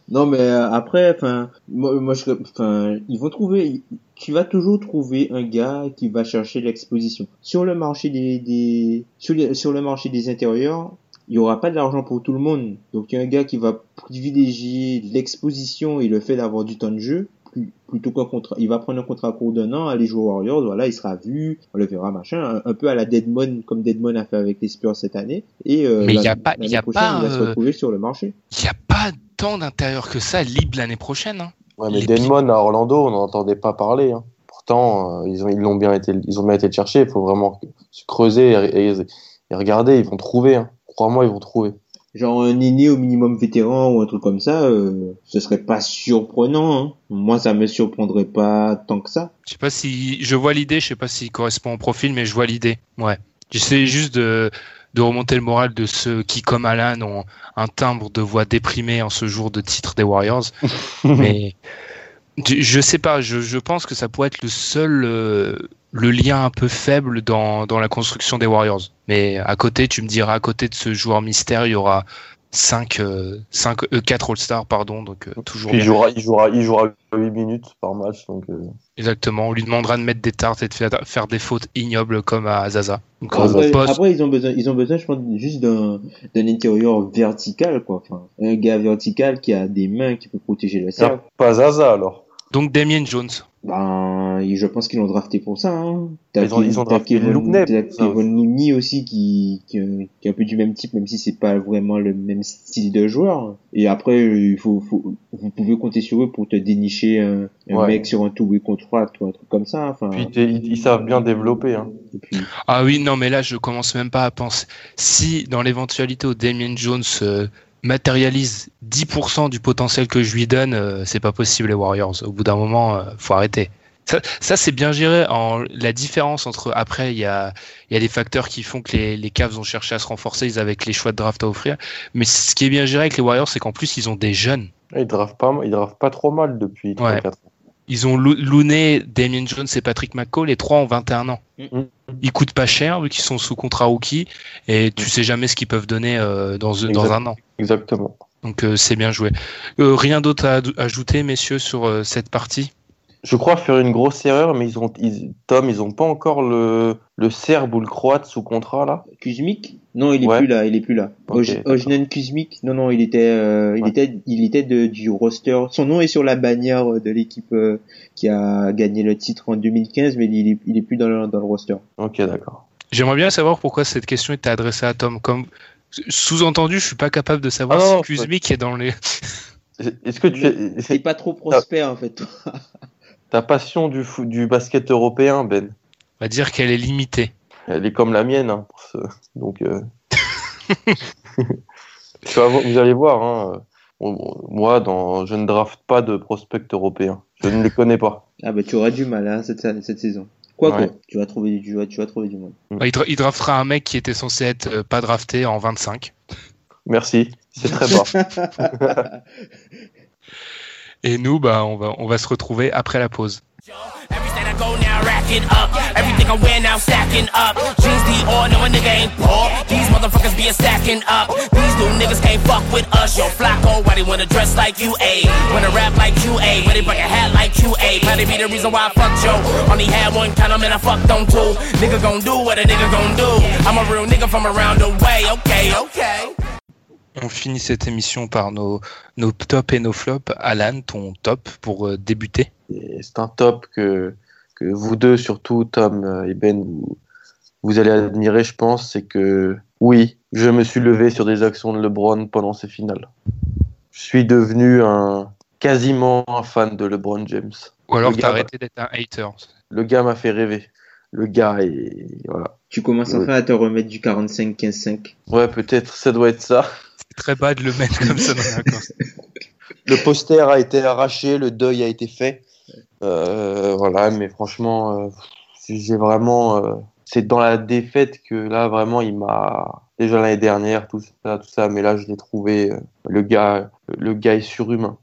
Non, mais euh, après, enfin, moi, moi, je, enfin, ils vont trouver. Tu vas toujours trouver un gars qui va chercher l'exposition sur le marché des, des sur, les- sur le marché des intérieurs. Il y aura pas de l'argent pour tout le monde. Donc il y a un gars qui va privilégier l'exposition et le fait d'avoir du temps de jeu plutôt qu'un contrat. Il va prendre un contrat court d'un an, aller jouer aux Warriors. Voilà, il sera vu, on le verra machin, un, peu à la Deadmon comme Deadmon a fait avec les Spurs cette année. Et euh, Mais il y a pas- il y a pas, il va se euh, retrouver sur le marché. il y a pas tant d'intérieur que ça libre l'année prochaine. hein. Ouais, mais Denmon à Orlando, on n'entendait pas parler. hein. Pourtant, euh, ils ont, ils bien été, ils ont bien été le chercher. Il faut vraiment se creuser et, et- et regarder. Ils vont trouver. hein. Crois-moi, ils vont trouver. genre un aîné au minimum vétéran ou un truc comme ça, euh, ce serait pas surprenant. Hein. Moi, ça me surprendrait pas tant que ça. Je sais pas si je vois l'idée, je sais pas s'il correspond au profil, mais je vois l'idée. Ouais. J'essaie juste de, de remonter le moral de ceux qui, comme Alan, ont un timbre de voix déprimé en ce jour de titre des Warriors. <laughs> mais Je, je sais pas, je, je pense que ça pourrait être le seul euh, le lien un peu faible dans, dans la construction des Warriors. Mais à côté, tu me diras, à côté de ce joueur mystère, il y aura 5, euh, 5 euh, 4 All-Stars, pardon, donc euh, toujours Puis il jouera, il jouera, il jouera 8 minutes par match. Donc, euh, Exactement, on lui demandera de mettre des tartes et de faire, faire des fautes ignobles comme à Zaza. Donc, Après, poste- après, ils ont besoin, ils ont besoin, je pense, juste d'un, d'un intérieur vertical, quoi. Enfin, un gars vertical qui a des mains qui peut protéger le cercle. pas Zaza alors. Donc Damien Jones. Ben, je pense qu'ils l'ont drafté pour ça. Hein. T'as Ils ont- ils ont drafté Kevin, Looney aussi qui, qui, qui est un peu du même type, même si c'est pas vraiment le même style de joueur. Et après, il faut, faut, vous pouvez compter sur eux pour te dénicher un, un Ouais. mec sur un two-way contract ou un truc comme ça. Enfin, Puis ils, ils savent bien développer. Hein. puis, Ah oui, non, mais là, je commence même pas à penser. Si, dans l'éventualité où Damien Jones euh, matérialise 10% du potentiel que je lui donne, euh, c'est pas possible, les Warriors. Au bout d'un moment, euh, faut arrêter. Ça, ça c'est bien géré. En, la différence entre. Après, il y a, y a des facteurs qui font que les, les Cavs ont cherché à se renforcer, ils avec les choix de draft à offrir. Mais ce qui est bien géré avec les Warriors, c'est qu'en plus, ils ont des jeunes. Ils draftent pas, ils draftent pas trop mal depuis 3 Ouais. 4 ans. Ils ont Looney, Damien Jones et Patrick McCall, les trois ont 21 ans. Mm. Ils coûtent pas cher vu qu'ils sont sous contrat rookie et tu sais jamais ce qu'ils peuvent donner euh, dans, un an. Exactement. Donc euh, c'est bien joué. Euh, rien d'autre à ajouter, messieurs, sur cette partie? Je crois faire une grosse erreur, mais ils ont, ils, Tom, ils ont pas encore le, le Serbe ou le Croate sous contrat là? Kuzmik Non, il est Ouais. plus là, il est plus là. Ok, Oj- d'accord. Ojnen Kuzmik Non, non, il était, euh, il Ouais. était, il était de, du roster. Son nom est sur la bannière de l'équipe euh, qui a gagné le titre en 2015, mais il est, il est plus dans le, dans le roster. Ok, d'accord. J'aimerais bien savoir pourquoi cette question était adressée à Tom. Comme sous-entendu, je suis pas capable de savoir Ah si non, Kuzmik est dans les. Est-ce que tu c'est pas trop prospère en fait. toi. Ta passion du, fou- du basket européen, Ben On va dire qu'elle est limitée. Elle est comme la mienne, hein, pour ce... donc. euh, <laughs> vous allez voir. Hein, bon, bon, moi, dans... je ne drafte pas de prospects européens. Je ne les connais pas. Ah bah tu auras du mal hein, cette, cette saison. Quoi Ouais. quoi, tu vas trouver du, tu vas, tu vas trouver du mal. Bah, il, dra- il draftera un mec qui était censé être euh, pas drafté en 25. Merci. C'est très bas. <laughs> Et nous, bah, on va, on va se retrouver après la pause. On finit cette émission par nos, nos tops et nos flops. Alan, ton top pour euh, débuter C'est un top que, que vous deux, surtout Tom euh, et Ben, vous, vous allez admirer, je pense. C'est que oui, je me suis levé sur des actions de LeBron pendant ces finales. Je suis devenu un quasiment un fan de LeBron James. Ou alors Le t'as gars- arrêté d'être un hater Le gars m'a fait rêver. Le gars est voilà. Tu commences Ouais. enfin à te remettre du 45-15-5. Ouais, peut-être ça doit être ça. C'est très bas de le mettre comme ça dans la course. <laughs> Le poster a été arraché, le deuil a été fait. Euh, voilà, mais franchement, euh, j'ai vraiment. euh, c'est dans la défaite que là, vraiment, il m'a. Déjà l'année dernière, tout ça, tout ça, mais là, je l'ai trouvé. euh, le gars, le gars est surhumain.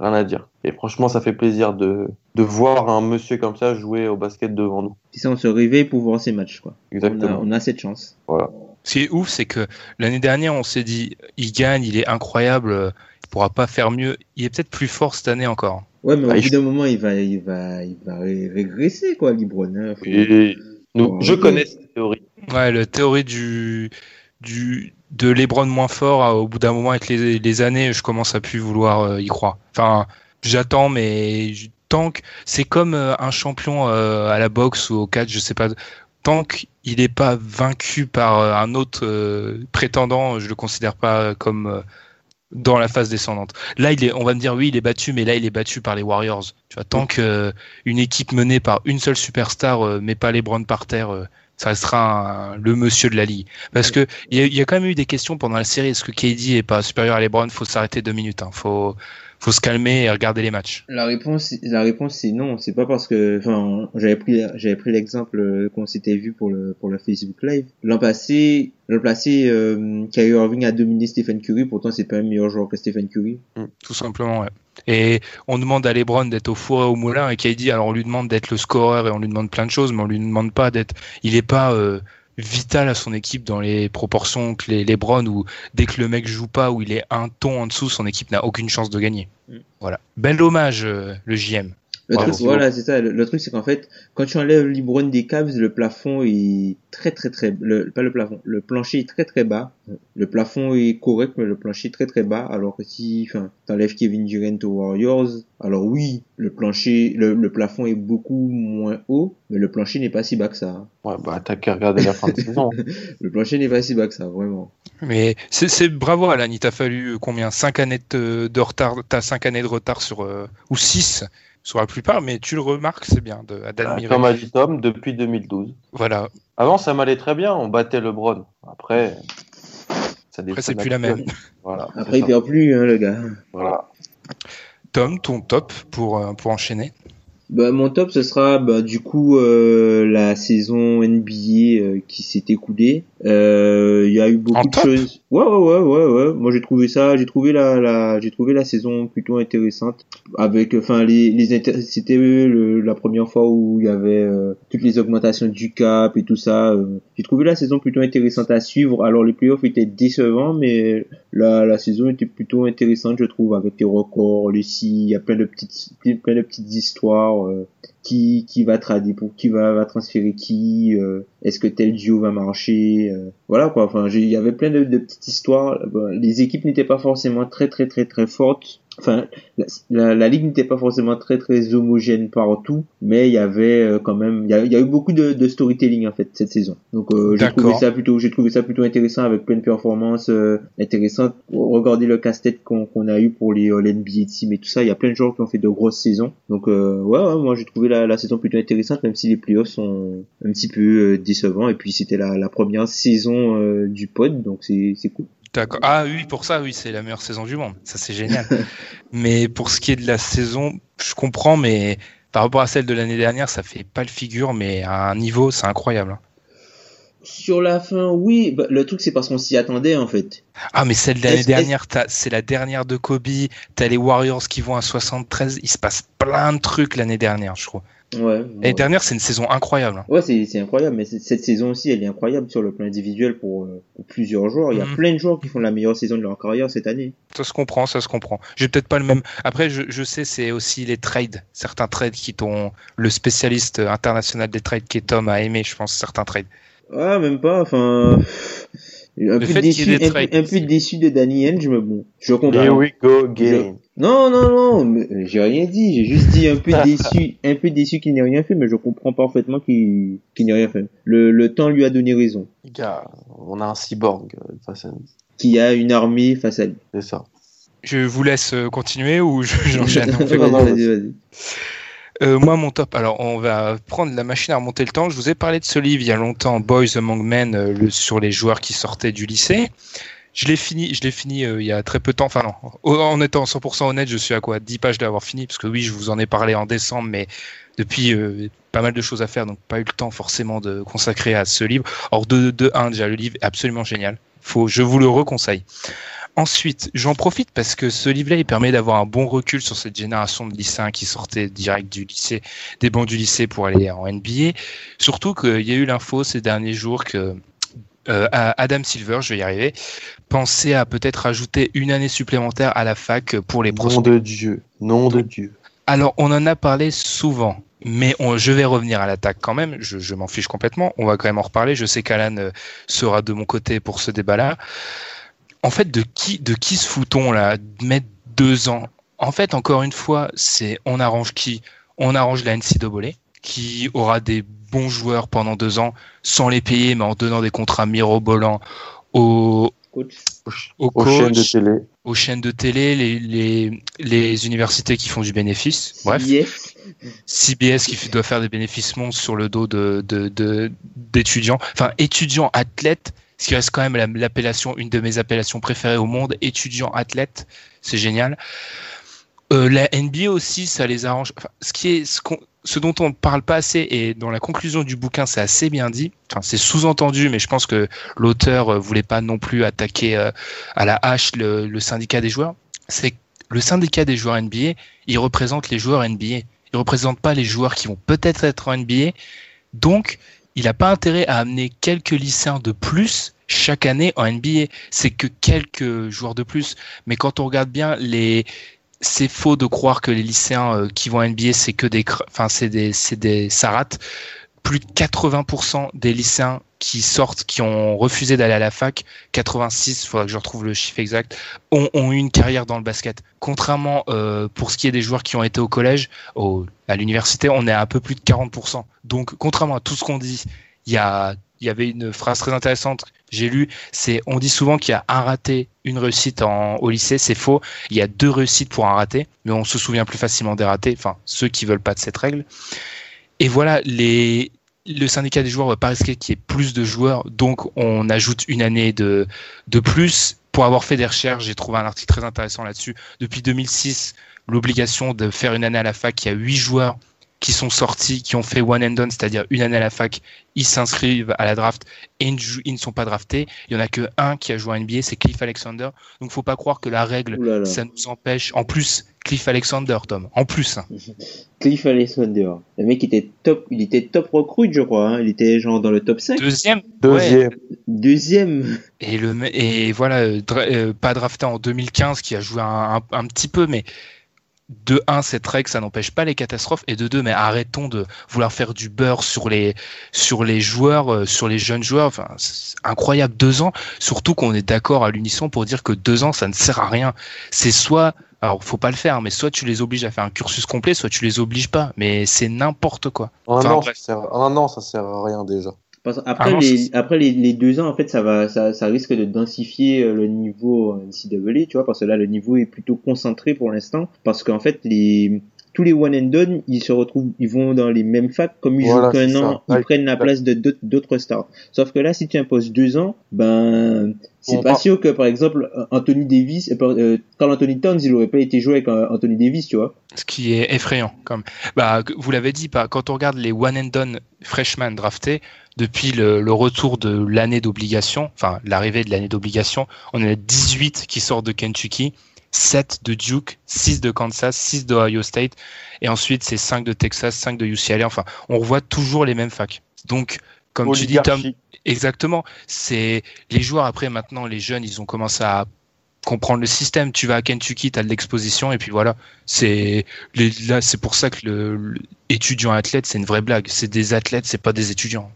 Rien à dire. Et franchement, ça fait plaisir de, de voir un monsieur comme ça jouer au basket devant nous. Ça, on se réveille pour voir ces matchs, quoi. On a, Exactement. on a cette chance. Voilà. Ce qui est ouf, c'est que l'année dernière, on s'est dit, il gagne, il est incroyable, il pourra pas faire mieux. Il est peut-être plus fort cette année encore. Ouais, mais au Ah, bout d'un moment, il va, il va, il va ré- régresser, quoi, Libron. hein. Faut- Et nous, Faut je connais cette théorie. Ouais, la théorie du, du, de Lebron moins fort, euh, au bout d'un moment, avec les, les années, je commence à plus vouloir euh, y croire. Enfin, j'attends, mais tant que c'est comme euh, un champion euh, à la boxe ou au catch, je sais pas. Tant qu'il n'est pas vaincu par euh, un autre euh, prétendant, je le considère pas comme euh, dans la phase descendante. Là, il est, on va me dire oui, il est battu, mais là, il est battu par les Warriors. Tu vois, tant que euh, une équipe menée par une seule superstar euh, met pas les Browns par terre, euh, ça restera un- le monsieur de la ligue. Parce que il y, a- il y a quand même eu des questions pendant la série. Est-ce que KD est pas supérieur à LeBron? Faut s'arrêter deux minutes. Hein. Faut faut se calmer et regarder les matchs La réponse, la réponse c'est non. C'est pas parce que, enfin, j'avais pris, j'avais pris l'exemple euh, qu'on s'était vu pour le pour le Facebook Live. L'an passé, l'an passé, euh, Kyrie Irving a dominé Stephen Curry. Pourtant, c'est pas un meilleur joueur que Stephen Curry. tout simplement. Ouais. Et on demande à LeBron d'être au four et au moulin et KD, alors on lui demande d'être le scoreur et on lui demande plein de choses, mais on lui demande pas d'être. Il est pas euh, vital à son équipe dans les proportions que les LeBron où dès que le mec joue pas ou il est un ton en dessous, son équipe n'a aucune chance de gagner. Mm. Voilà. Bel hommage euh, le JM. Le truc, voilà, c'est ça. Le, le truc, c'est qu'en fait, quand tu enlèves LeBron des Cavs, le plafond est très très très, le, pas le plafond, le plancher est très très bas. Le plafond est correct, mais le plancher est très très bas. Alors que si, enfin, t'enlèves Kevin Durant aux Warriors, alors oui, le plancher, le, le plafond est beaucoup moins haut, mais le plancher n'est pas si bas que ça. Ouais, bah, t'as qu'à regarder la fin de saison. <laughs> Le plancher n'est pas si bas que ça, vraiment. Mais c'est bravo Alan, il t'a fallu euh, combien? 5 années de, de retard, t'as 5 années de retard sur euh, ou 6 sur la plupart, mais tu le remarques, c'est bien de- d'admirer. Comme a dit Tom, depuis 2012. Voilà. Avant, ça m'allait très bien, on battait LeBron. Après, ça Après, c'est plus la même. Voilà. <laughs> Après, il perd plus, hein, le gars. Voilà. Tom, ton top pour euh, pour enchaîner? Bah, mon top, ce sera bah, du coup euh, la saison NBA euh, qui s'est écoulée. Euh, Il y a eu beaucoup En de top? choses. Ouais, ouais, ouais, ouais, ouais. Moi, j'ai trouvé ça, j'ai trouvé la, la, j'ai trouvé la saison plutôt intéressante. Avec, enfin, les, les c'était la première fois où il y avait euh, toutes les augmentations du cap et tout ça. euh. J'ai trouvé la saison plutôt intéressante à suivre. Alors, les playoffs étaient décevants, mais la, la saison était plutôt intéressante, je trouve, avec les records, les si, il y a plein de petites, plein de petites histoires. euh, qui qui va trader pour qui va va transférer qui euh, est-ce que tel duo va marcher euh, voilà quoi. Enfin il y avait plein de, de petites histoires. Les équipes n'étaient pas forcément très très très très fortes enfin la, la, la ligue n'était pas forcément très très homogène partout mais il y avait euh, quand même il y a, il y a eu beaucoup de, de storytelling en fait cette saison. Donc euh, j'ai trouvé ça plutôt j'ai trouvé ça plutôt intéressant avec plein de performances euh, intéressantes. Regardez le casse-tête qu'on qu'on a eu pour les All NBA team et tout ça il y a plein de joueurs qui ont fait de grosses saisons. Donc euh, ouais, ouais moi j'ai trouvé la, la saison plutôt intéressante même si les playoffs sont un petit peu euh, décevants. Et puis c'était la, la première saison euh, du pod donc c'est c'est cool D'accord. Ah oui, pour ça, oui, c'est la meilleure saison du monde. Ça, c'est génial. <laughs> mais pour ce qui est de la saison, je comprends, mais par rapport à celle de l'année dernière, ça fait pas le figure, mais à un niveau, c'est incroyable. hein. sur la fin oui bah, le truc c'est parce qu'on s'y attendait en fait Ah, mais celle de l'année dernière, c'est la dernière de Kobe. T'as les Warriors qui vont à 73. Il se passe plein de trucs l'année dernière, je trouve. Ouais L'année ouais. dernière, c'est une saison incroyable. Ouais, c'est incroyable, mais cette saison aussi, elle est incroyable sur le plan individuel pour, euh, pour plusieurs joueurs. Il y a Mhm. plein de joueurs qui font la meilleure saison de leur carrière cette année. Ça se comprend, ça se comprend. J'ai peut-être pas le même. Après, je, je sais, c'est aussi les trades. Certains trades qui t'ont. Le spécialiste international des trades qui est Tom a aimé, je pense, certains trades. Ah, même pas, enfin... Un peu, déçu, un, peu- un déçu de Danny Ainge, mais bon, je comprends. Here we go again. Non, non, non, j'ai rien dit, j'ai juste dit un peu déçu, <laughs> un peu déçu qu'il n'ait rien fait, mais je comprends parfaitement qu'il qu'il n'ait rien fait. Le, le temps lui a donné raison. Gars, on a un cyborg euh, face à nous. Qui a une armée face à lui. C'est ça. Je vous laisse euh, continuer ou je- <laughs> j'enchaîne? <laughs> Fait vas-y, vas-y. Euh, moi, mon top. Alors, on va prendre la machine à remonter le temps. Je vous ai parlé de ce livre il y a longtemps, Boys Among Men, euh, sur les joueurs qui sortaient du lycée. Je l'ai fini, je l'ai fini euh, il y a très peu de temps. Enfin non, en étant 100% honnête, je suis à quoi? 10 pages d'avoir fini, parce que oui, je vous en ai parlé en décembre, mais depuis euh, pas mal de choses à faire, donc pas eu le temps forcément de consacrer à ce livre. Or, de, de 1, déjà, le livre est absolument génial. Faut, je vous le reconseille. Ensuite, j'en profite parce que ce livre-là, il permet d'avoir un bon recul sur cette génération de lycéens qui sortaient direct du lycée, des bancs du lycée pour aller en NBA. Surtout qu'il y a eu l'info ces derniers jours que euh, Adam Silver, je vais y arriver, pensait à peut-être ajouter une année supplémentaire à la fac pour les Nom prospects. de Dieu. Nom de Dieu. Alors, on en a parlé souvent, mais on- je vais revenir à l'attaque quand même. Je, je m'en fiche complètement. On va quand même en reparler. Je sais qu'Alan euh, sera de mon côté pour ce débat-là. En fait, de qui, de qui se fout-on là de mettre deux ans? En fait, encore une fois, c'est on arrange qui? On arrange la NCAA, qui aura des bons joueurs pendant deux ans sans les payer, mais en donnant des contrats mirobolants aux, Coach. aux Aux chaînes de télé. aux chaînes de télé, les, les, les universités qui font du bénéfice. Bref. Yes. CBS qui doit faire des bénéfices monstres sur le dos de de- de- d'étudiants, enfin étudiants athlètes, ce qui reste quand même la- l'appellation, une de mes appellations préférées au monde, étudiant athlète, c'est génial. Euh, la NBA aussi, ça les arrange. Ce qui est, ce, dont on ne parle pas assez et dans la conclusion du bouquin, c'est assez bien dit. C'est sous-entendu, mais je pense que l'auteur euh, voulait pas non plus attaquer euh, à la hache le, le syndicat des joueurs. C'est que le syndicat des joueurs NBA, il représente les joueurs NBA. Il représente pas les joueurs qui vont peut-être être en NBA. Donc, il n'a pas intérêt à amener quelques lycéens de plus chaque année en NBA. C'est que quelques joueurs de plus. Mais quand on regarde bien c'est faux de croire que les lycéens euh, qui vont en NBA, c'est que des, enfin, c'est des, des, ça rate. Plus de 80% des lycéens qui sortent, qui ont refusé d'aller à la fac, 86, faudra que je retrouve le chiffre exact, ont, ont eu une carrière dans le basket. Contrairement euh, pour ce qui est des joueurs qui ont été au collège, au, à l'université, on est à un peu plus de 40%. Donc, contrairement à tout ce qu'on dit, il y a, il y avait une phrase très intéressante. J'ai lu, c'est, on dit souvent qu'il y a un raté, une réussite en, au lycée, c'est faux. Il y a deux réussites pour un raté, mais on se souvient plus facilement des ratés. Enfin, ceux qui veulent pas de cette règle. Et voilà, les, le syndicat des joueurs va pas risquer qu'il y ait plus de joueurs, donc on ajoute une année de, de plus. Pour avoir fait des recherches, j'ai trouvé un article très intéressant là-dessus. Depuis 2006, l'obligation de faire une année à la fac, il y a huit joueurs qui sont sortis, qui ont fait one and done, c'est-à-dire une année à la fac, ils s'inscrivent à la draft et ils ne, jouent- ils ne sont pas draftés. Il y en a que un qui a joué à NBA, c'est Cliff Alexander. Donc faut pas croire que la règle, Ouh là là. ça nous empêche. En plus, Cliff Alexander, Tom, en plus. hein. <laughs> Cliff Alexander. Le mec était top, il était top recrute, je crois. hein. Il était genre dans le top 5. Deuxième. ouais. Deuxième. Deuxième. Et le et voilà, euh, dra- euh, pas drafté en 2015, qui a joué un, un, un petit peu, mais de un, cette règle, ça n'empêche pas les catastrophes, et de deux, mais arrêtons de vouloir faire du beurre sur les sur les joueurs, euh, sur les jeunes joueurs. Enfin, c'est incroyable, deux ans. Surtout qu'on est d'accord à l'unisson pour dire que deux ans, ça ne sert à rien. C'est soit alors, faut pas le faire, mais soit tu les obliges à faire un cursus complet, soit tu les obliges pas. Mais c'est n'importe quoi. Un, Enfin, an, ça sert, un an, ça sert à rien déjà. Après, Ah non, les, après les, les deux ans, en fait, ça va, ça, ça risque de densifier euh, le niveau en NCAA, tu vois, parce que là, le niveau est plutôt concentré pour l'instant, parce qu'en fait, les, tous les one and done, ils se retrouvent, ils vont dans les mêmes facs, comme ils Voilà, jouent qu'un an, ça. ils Ouais. prennent la place de d'autres- stars. Sauf que là, si tu imposes deux ans, ben, c'est pas part- sûr que, par exemple, Anthony Davis, euh, euh, Carl Anthony Towns, il aurait pas été joué avec euh, Anthony Davis, tu vois. Ce qui est effrayant, comme bah, vous l'avez dit, bah, quand on regarde les one and done freshmen draftés depuis le, le retour de l'année d'obligation, enfin l'arrivée de l'année d'obligation, on a 18 qui sortent de Kentucky, 7 de Duke, 6 de Kansas, 6 de Ohio State, et ensuite c'est 5 de Texas, 5 de UCLA. Enfin, on revoit toujours les mêmes facs. Donc, comme tu dis, Tom. Exactement. C'est les joueurs après maintenant les jeunes ils ont commencé à comprendre le système. Tu vas à Kentucky, tu as de l'exposition et puis voilà. C'est les- là c'est pour ça que le étudiant athlète c'est une vraie blague. C'est des athlètes, c'est pas des étudiants.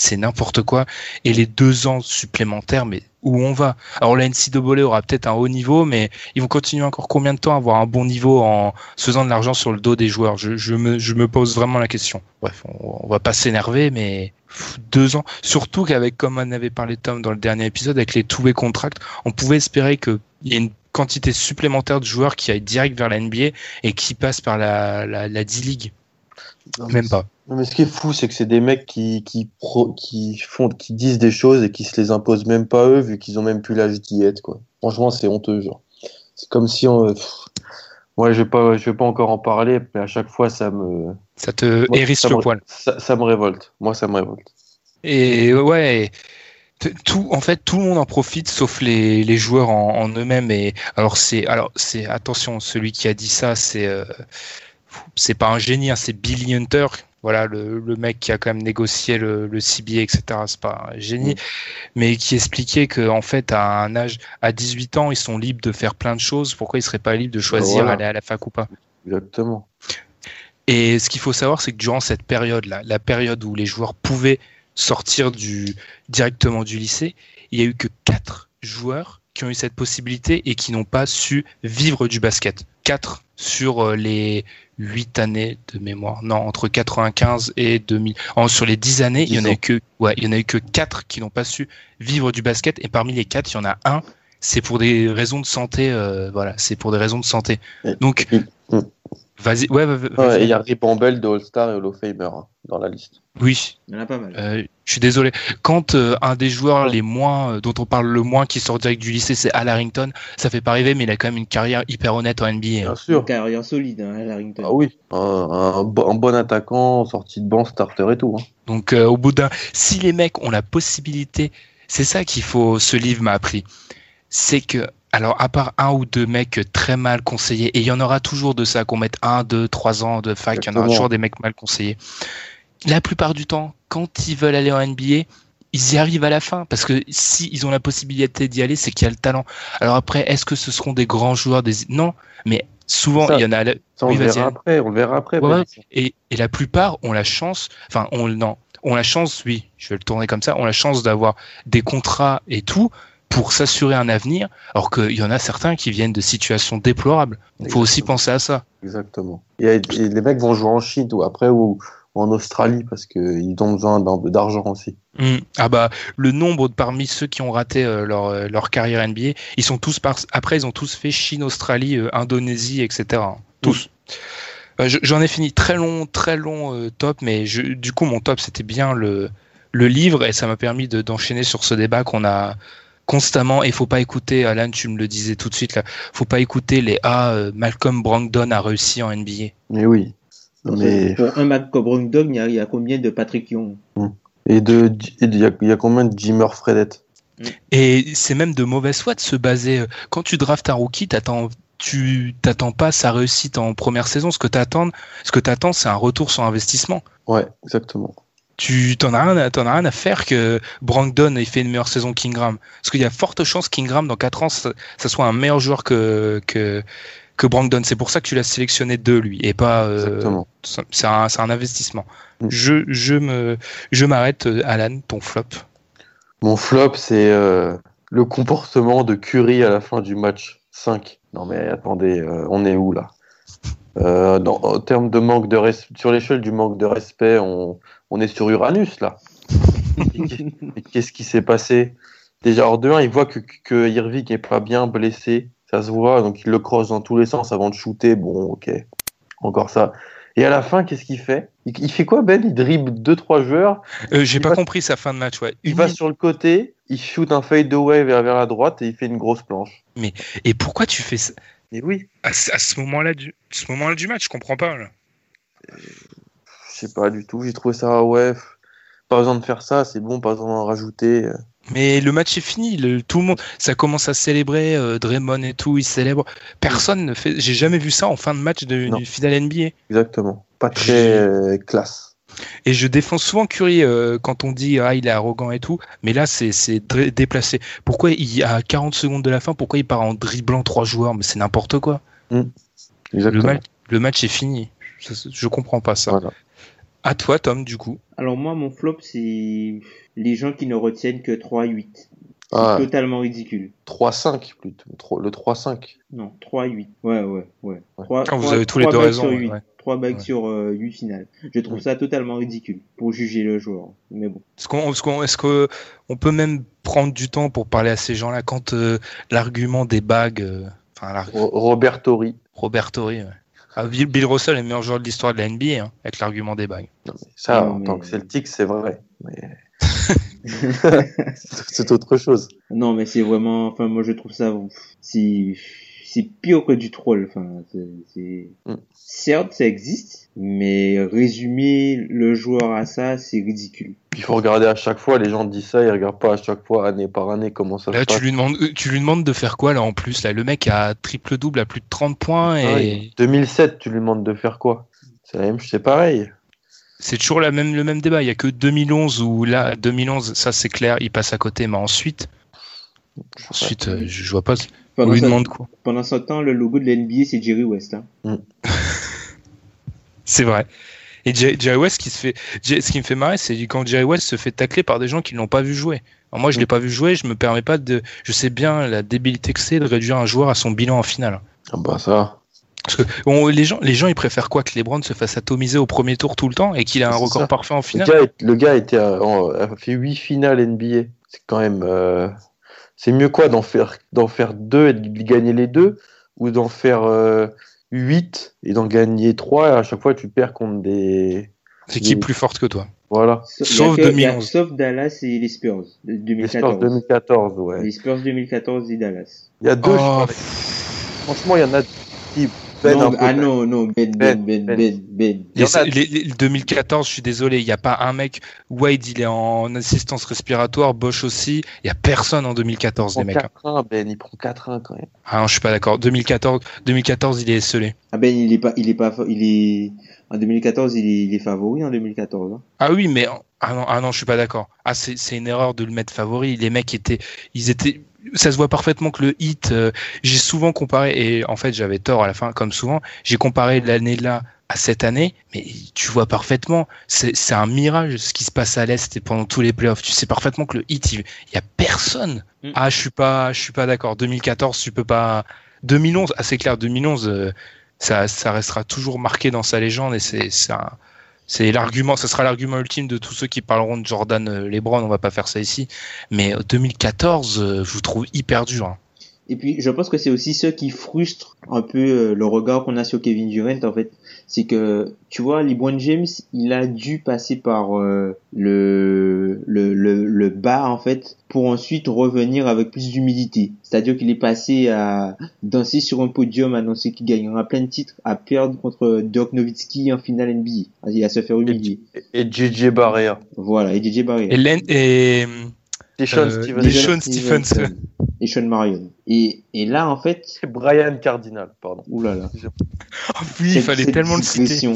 C'est n'importe quoi. Et les deux ans supplémentaires, mais où on va? Alors la NCAA aura peut-être un haut niveau, mais ils vont continuer encore combien de temps à avoir un bon niveau en faisant de l'argent sur le dos des joueurs? Je, me, pose vraiment la question. Bref, on, on va pas s'énerver, mais deux ans. Surtout qu'avec, comme on avait parlé Tom dans le dernier épisode, avec les two-way contracts, on pouvait espérer qu'il y ait une quantité supplémentaire de joueurs qui aillent direct vers la NBA et qui passent par la, la, la D-League. Non, Même pas. Non, Mais ce qui est fou, c'est que c'est des mecs qui, qui, pro, qui font, qui disent des choses et qui se les imposent même pas eux, vu qu'ils ont même plus l'âge d'y être, quoi. Franchement, c'est honteux, genre. C'est comme si on, pff, ouais, je vais pas, je vais pas encore en parler, mais à chaque fois, ça me, Ça te moi, hérisse ça le me- poil. Ça, ça me révolte. Moi, ça me révolte. Et ouais, tout, en fait, tout le monde en profite, sauf les, les joueurs en, en eux-mêmes. Et alors c'est, alors c'est, attention, celui qui a dit ça, c'est, euh, c'est pas un génie, hein, c'est Billy Hunter. Voilà, le, le mec qui a quand même négocié le, le CBA, etc. C'est pas un génie, mais qui expliquait que en fait, à un âge, à 18 ans, ils sont libres de faire plein de choses. Pourquoi ils seraient pas libres de choisir Voilà. aller à la fac ou pas? Exactement. et ce qu'il faut savoir, c'est que durant cette période-là, la période où les joueurs pouvaient sortir du, directement du lycée, il y a eu que quatre joueurs qui ont eu cette possibilité et qui n'ont pas su vivre du basket. Quatre sur euh, les huit années de mémoire. Non, entre 95 et 2000. En, sur les dix années, il y en a eu que, ouais, il y en a eu que quatre qui n'ont pas su vivre du basket. Et parmi les quatre, il y en a un. C'est pour des raisons de santé, euh, voilà, c'est pour des raisons de santé. Donc, et- mm. Vas-y, ouais, il y a Rip Bell de All-Star et Hall of Famer hein, dans la liste. Oui, Il y en a pas mal. euh, je suis désolé. Quand euh, un des joueurs les moins, euh, dont on parle le moins, qui sort direct du lycée, c'est Al Harrington, ça fait pas rêver, mais il a quand même une carrière hyper honnête en NBA. Bien hein. sûr. Une carrière solide, hein, à Larrington. Ah oui, un, un bo- un bon attaquant, sorti de banc, starter et tout. hein. Donc euh, au bout d'un, si les mecs ont la possibilité, c'est ça qu'il faut, ce livre m'a appris, c'est que, alors à part un ou deux mecs très mal conseillés, et il y en aura toujours de ça, qu'on mette un, deux, trois ans de fac, il y en aura toujours des mecs mal conseillés. La plupart du temps, quand ils veulent aller en NBA, ils y arrivent à la fin, parce que si ils ont la possibilité d'y aller, c'est qu'il y a le talent. Alors après, est-ce que ce seront des grands joueurs des... Non, mais souvent Ça, il y en a. Ça, on Oui, le verra après. On le verra après. Ouais. Et, et la plupart ont la chance, enfin, on, non, ont la chance, oui, je vais le tourner comme ça, ont la chance d'avoir des contrats et tout pour s'assurer un avenir, alors qu'il y en a certains qui viennent de situations déplorables. Il faut aussi penser à ça. Exactement. Et, et les mecs vont jouer en Chine ou après ou, ou en Australie parce qu'ils ont besoin d'argent aussi. Hmm. Ah bah, le nombre de parmi ceux qui ont raté euh, leur, euh, leur carrière NBA, ils sont tous par... après, ils ont tous fait Chine, Australie, euh, Indonésie, etc. Tous. Je- J'en ai fini très long, très long top, mais je, du coup, mon top, c'était bien le, le livre et ça m'a permis de- d'enchaîner sur ce débat qu'on a constamment. Et faut pas écouter, Alan, tu me le disais tout de suite là, faut pas écouter les Ah, Malcolm Brogdon a réussi en NBA. Mais oui. Mais Pour un Malcolm Brogdon, il y a, il y a combien de Patrick Young et de et de- il y, a- il y a combien de Jimmer Fredette? Et c'est même de mauvaise foi de se baser. euh, Quand tu draftes un rookie, t'attends, tu t'attends pas sa réussite en première saison. Ce que t'attends, ce que t'attends, c'est un retour sur investissement. Ouais, exactement. Tu t'en as rien, à- t'en as rien à faire que Brogdon ait fait une meilleure saison qu'Ingram. Parce qu'il y a forte chance qu'Ingram dans 4 ans, ça, ça soit un meilleur joueur que que que Brogdon. C'est pour ça que tu l'as sélectionné de lui et pas. euh, c'est un, c'est un investissement. Mm. Je je me je m'arrête, euh, Alan, ton flop. Mon flop, c'est euh, le comportement de Curry à la fin du match 5. Non mais attendez, euh, on est où là? Euh, dans, En termes de manque de respect, sur l'échelle du manque de respect, on, on est sur Uranus là. <laughs> Qu'est-ce qui s'est passé? Déjà, hors de 1, il voit que, que Irving est pas bien blessé, ça se voit, donc il le crosse dans tous les sens avant de shooter. Bon, ok, encore ça. Et à la fin, qu'est-ce qu'il fait? Il, il fait quoi, Ben? Il dribble 2-3 joueurs, Euh, J'ai pas va- compris sa fin de match. Ouais. il va sur le côté, il shoot un fade away vers, vers la droite et il fait une grosse planche. Et pourquoi tu fais ça? Mais oui, à, ce- à ce moment-là du, ce moment-là du match Je comprends pas. Là. je sais pas du tout, j'ai trouvé ça, ouais, pas besoin de faire ça, c'est bon, pas besoin d'en rajouter. Mais le match est fini. le- tout le monde, ça commence à célébrer. euh, Draymond et tout, ils célèbrent. Personne ne fait. J'ai jamais vu ça en fin de match d'une finale NBA. Exactement, pas très euh, classe. Et je défends souvent Curry euh, quand on dit ah il est arrogant et tout. Mais là c'est déplacé. Pourquoi il à 40 secondes de la fin, pourquoi il part en dribblant trois joueurs? Mais c'est n'importe quoi. Le match, le match est fini. Je, je comprends pas ça. Voilà. À toi Tom du coup. Alors moi, mon flop, c'est les gens qui ne retiennent que 3-8. C'est Ah, totalement ridicule. 3-5 plutôt, le 3-5. Non, 3-8. Ouais, ouais, ouais. Trois- Ah, vous avez tous les trois deux bagues raison, Sur ouais, 8. ouais. 3 bagues Ouais. sur euh, 8 finales. Je trouve ça totalement ridicule pour juger le joueur. Mais bon. Est-ce qu'on, est-ce qu'on, est-ce que on peut même prendre du temps pour parler à ces gens-là quand euh, l'argument des bagues, euh, enfin Robert Torrey. Robert Torrey, ouais. Ah, Bill, Russell est le meilleur joueur de l'histoire de la NBA hein, avec l'argument des bagues. Non, mais ça, Non, en mais- tant que Celtic, c'est vrai. Mais... <laughs> <laughs> c'est autre chose. Non, mais c'est vraiment, enfin, moi je trouve ça, c'est, c'est pire que du troll. Enfin, c'est, c'est- Mm. certes, ça existe, mais résumer le joueur à ça, c'est ridicule. Il faut regarder à chaque fois, les gens disent ça, ils regardent pas à chaque fois, année par année, comment ça Là, se tu passe. lui demandes, euh, tu lui demandes de faire quoi là en plus là Le mec a triple double à plus de 30 points et Ah oui. 2007, tu lui demandes de faire quoi? C'est la même, c'est pareil. c'est toujours la même, le même débat. Il y a que 2011 où là, 2011, ça c'est clair, il passe à côté, mais ensuite, ensuite, euh, je, je vois pas. On Pendant, lui ce, demande quoi pendant ce temps, le logo de la NBA, c'est Jerry West. Hein. C'est vrai. Et Jerry West qui se fait, Jerry- ce qui me fait marrer, c'est quand Jerry West se fait tacler par des gens qui ne l'ont pas vu jouer. Alors moi, je l'ai pas vu jouer, je me permets pas de, je sais bien la débilité que c'est de réduire un joueur à son bilan en finale. Ah bah ça. Parce que on- les gens, les gens, ils préfèrent quoi que LeBron se fasse atomiser au premier tour tout le temps et qu'il a un record ça. parfait en Le finale? gars, le gars était à- en- a fait 8 finales NBA. C'est quand même. euh, C'est mieux quoi d'en faire, d'en faire deux et de gagner les deux ou d'en faire euh, 8 et d'en gagner 3 et à chaque fois tu perds contre des Équipe Oui. plus forte que toi? voilà Sauf, Sauf il y a que- il y a- 2011. sauf Dallas et les Spurs de les Spurs 2014. 2014 ouais Les Spurs 2014 et Dallas. il y a deux je Oh, franchement il y en a non, peu ah non, non, Ben, Ben, Ben, Ben. Ben, Ben. Il y en a- Les, les- les 2014, je suis désolé, il n'y a pas un mec. Wade, il est en assistance respiratoire, Bosch aussi. Il n'y a personne en 2014, les il mecs. prend hein. 4-1 Ben il prend 4-1 quand même Ah non, je suis pas d'accord. 2014, 2014, il est esselé. Ah Ben, il est pas, il est pas, il est, en 2014, il est, il est favori en 2014. Hein. Ah oui, mais ah non, ah non, je suis pas d'accord. Ah c'est c'est une erreur de le mettre favori. Les mecs étaient, ils étaient, ça se voit parfaitement que le hit. euh, j'ai souvent comparé et en fait j'avais tort à la fin, comme souvent. J'ai comparé l'année là à cette année, mais tu vois parfaitement, c'est un mirage ce qui se passe à l'est et pendant tous les playoffs. Tu sais parfaitement que le hit, il, il y a personne. Mm. Ah, je suis pas, je suis pas d'accord. 2014, tu peux pas. 2011, ah c'est clair, 2011, euh, ça, ça restera toujours marqué dans sa légende et c'est c'est un- c'est l'argument, ce sera l'argument ultime de tous ceux qui parleront de Jordan euh, LeBron. On va pas faire ça ici, mais euh, 2014, euh, je vous trouve hyper dur. hein. Et puis, je pense que c'est aussi ce qui frustre un peu euh, le regard qu'on a sur Kevin Durant, en fait. C'est que, tu vois, LeBron James, il a dû passer par euh, le, le, le, le bas, en fait, pour ensuite revenir avec plus d'humilité. C'est-à-dire qu'il est passé à danser sur un podium, annoncer qu'il gagnera plein de titres, à perdre contre Dirk Nowitzki en finale NBA. Il à se faire humilier. et JJ Barrea Voilà, et DJ Barry. Et, Len- et et Sean Euh, Stevenson Sean. Et Sean Marion. Et, et là, en fait, et Brian Cardinal pardon oulala. Oh oui, il fallait tellement le citer.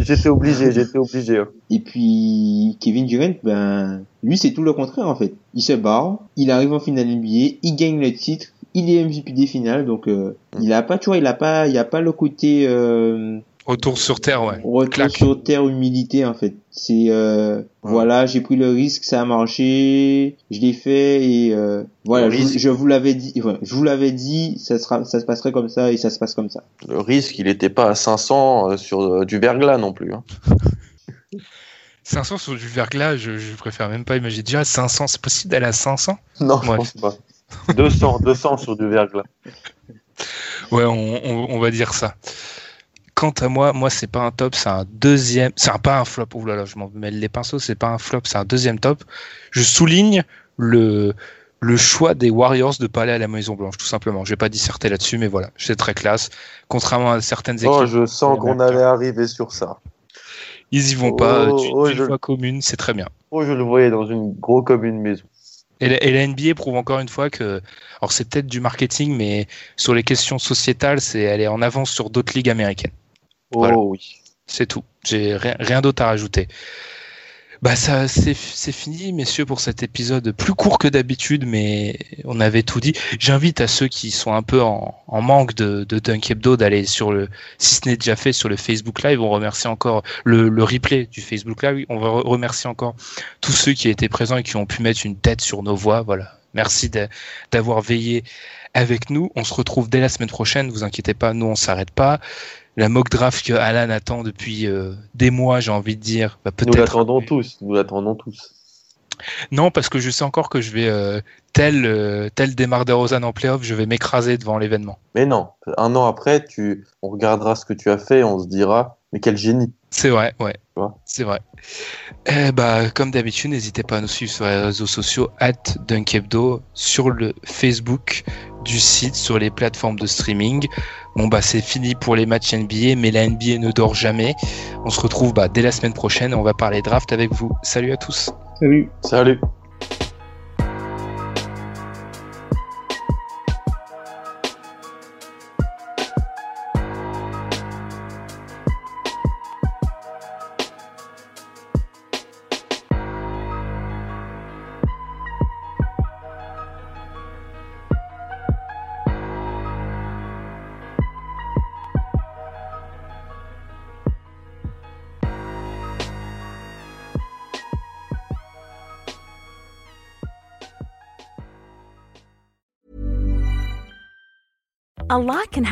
j'étais obligé j'étais obligé hein. Et puis Kevin Durant, ben lui c'est tout le contraire en fait. Il se barre, il arrive en finale NBA, il gagne le titre, il est MVP des finales, donc euh, il a pas, tu vois, il a pas, il y a pas le côté euh, Retour sur terre, ouais. retour Claque. sur terre humilité en fait. C'est euh, voilà, j'ai pris le risque, ça a marché, je l'ai fait et euh, voilà, je, je vous l'avais dit, ouais, je vous l'avais dit, ça sera, ça se passerait comme ça et ça se passe comme ça. le risque il était pas à 500 euh, sur euh, du verglas non plus hein. <laughs> 500 sur du verglas, je, je préfère même pas imaginer. Déjà 500, c'est possible d'aller à 500 non je Ouais. pense pas 200 200 sur du verglas Ouais, on, on, on va dire ça. Quant à moi, moi c'est pas un top, c'est un deuxième, c'est un, pas un flop. Ouh là là, je m'en mêle les pinceaux, c'est pas un flop, c'est un deuxième top. Je souligne le le choix des Warriors de pas aller à la Maison Blanche, tout simplement. Je vais pas disserter là-dessus, mais voilà, c'est très classe. Contrairement à certaines équipes, oh je sens qu'on allait arriver sur ça ils y vont pas Oh, d'une oh, d'une je- fois commune, c'est très bien. oh je le voyais dans une grosse commune maison Et la, et la NBA prouve encore une fois que, alors c'est peut-être du marketing, mais sur les questions sociétales, c'est elle est en avance sur d'autres ligues américaines. Oh Voilà. oui C'est tout. J'ai rien, rien d'autre à rajouter. Bah ça, c'est c'est fini, messieurs, pour cet épisode plus court que d'habitude, mais on avait tout dit. J'invite à ceux qui sont un peu en, en manque de, de Dunk Hebdo d'aller sur le, si ce n'est déjà fait, sur le Facebook Live. On remercie encore le, le replay du Facebook Live. On va re- remercier encore tous ceux qui étaient présents et qui ont pu mettre une tête sur nos voix. Voilà. Merci d'a- d'avoir veillé avec nous. On se retrouve dès la semaine prochaine. Vous inquiétez pas, nous on s'arrête pas. La mock draft que Alan attend depuis euh, des mois, j'ai envie de dire, nous peut-être. l'attendons tous nous l'attendons tous Non, parce que je sais encore que je vais euh, tel euh, tel démarre DeRozan en playoff, je vais m'écraser devant l'événement. mais non un an après tu on regardera ce que tu as fait et on se dira mais quel génie C'est vrai, ouais. C'est vrai. Eh bah, comme d'habitude, n'hésitez pas à nous suivre sur les réseaux sociaux, at Dunkebdo, sur le Facebook du site, sur les plateformes de streaming. Bon bah c'est fini pour les matchs NBA, mais la NBA ne dort jamais. On se retrouve bah, dès la semaine prochaine on va parler draft avec vous. Salut à tous. Salut. salut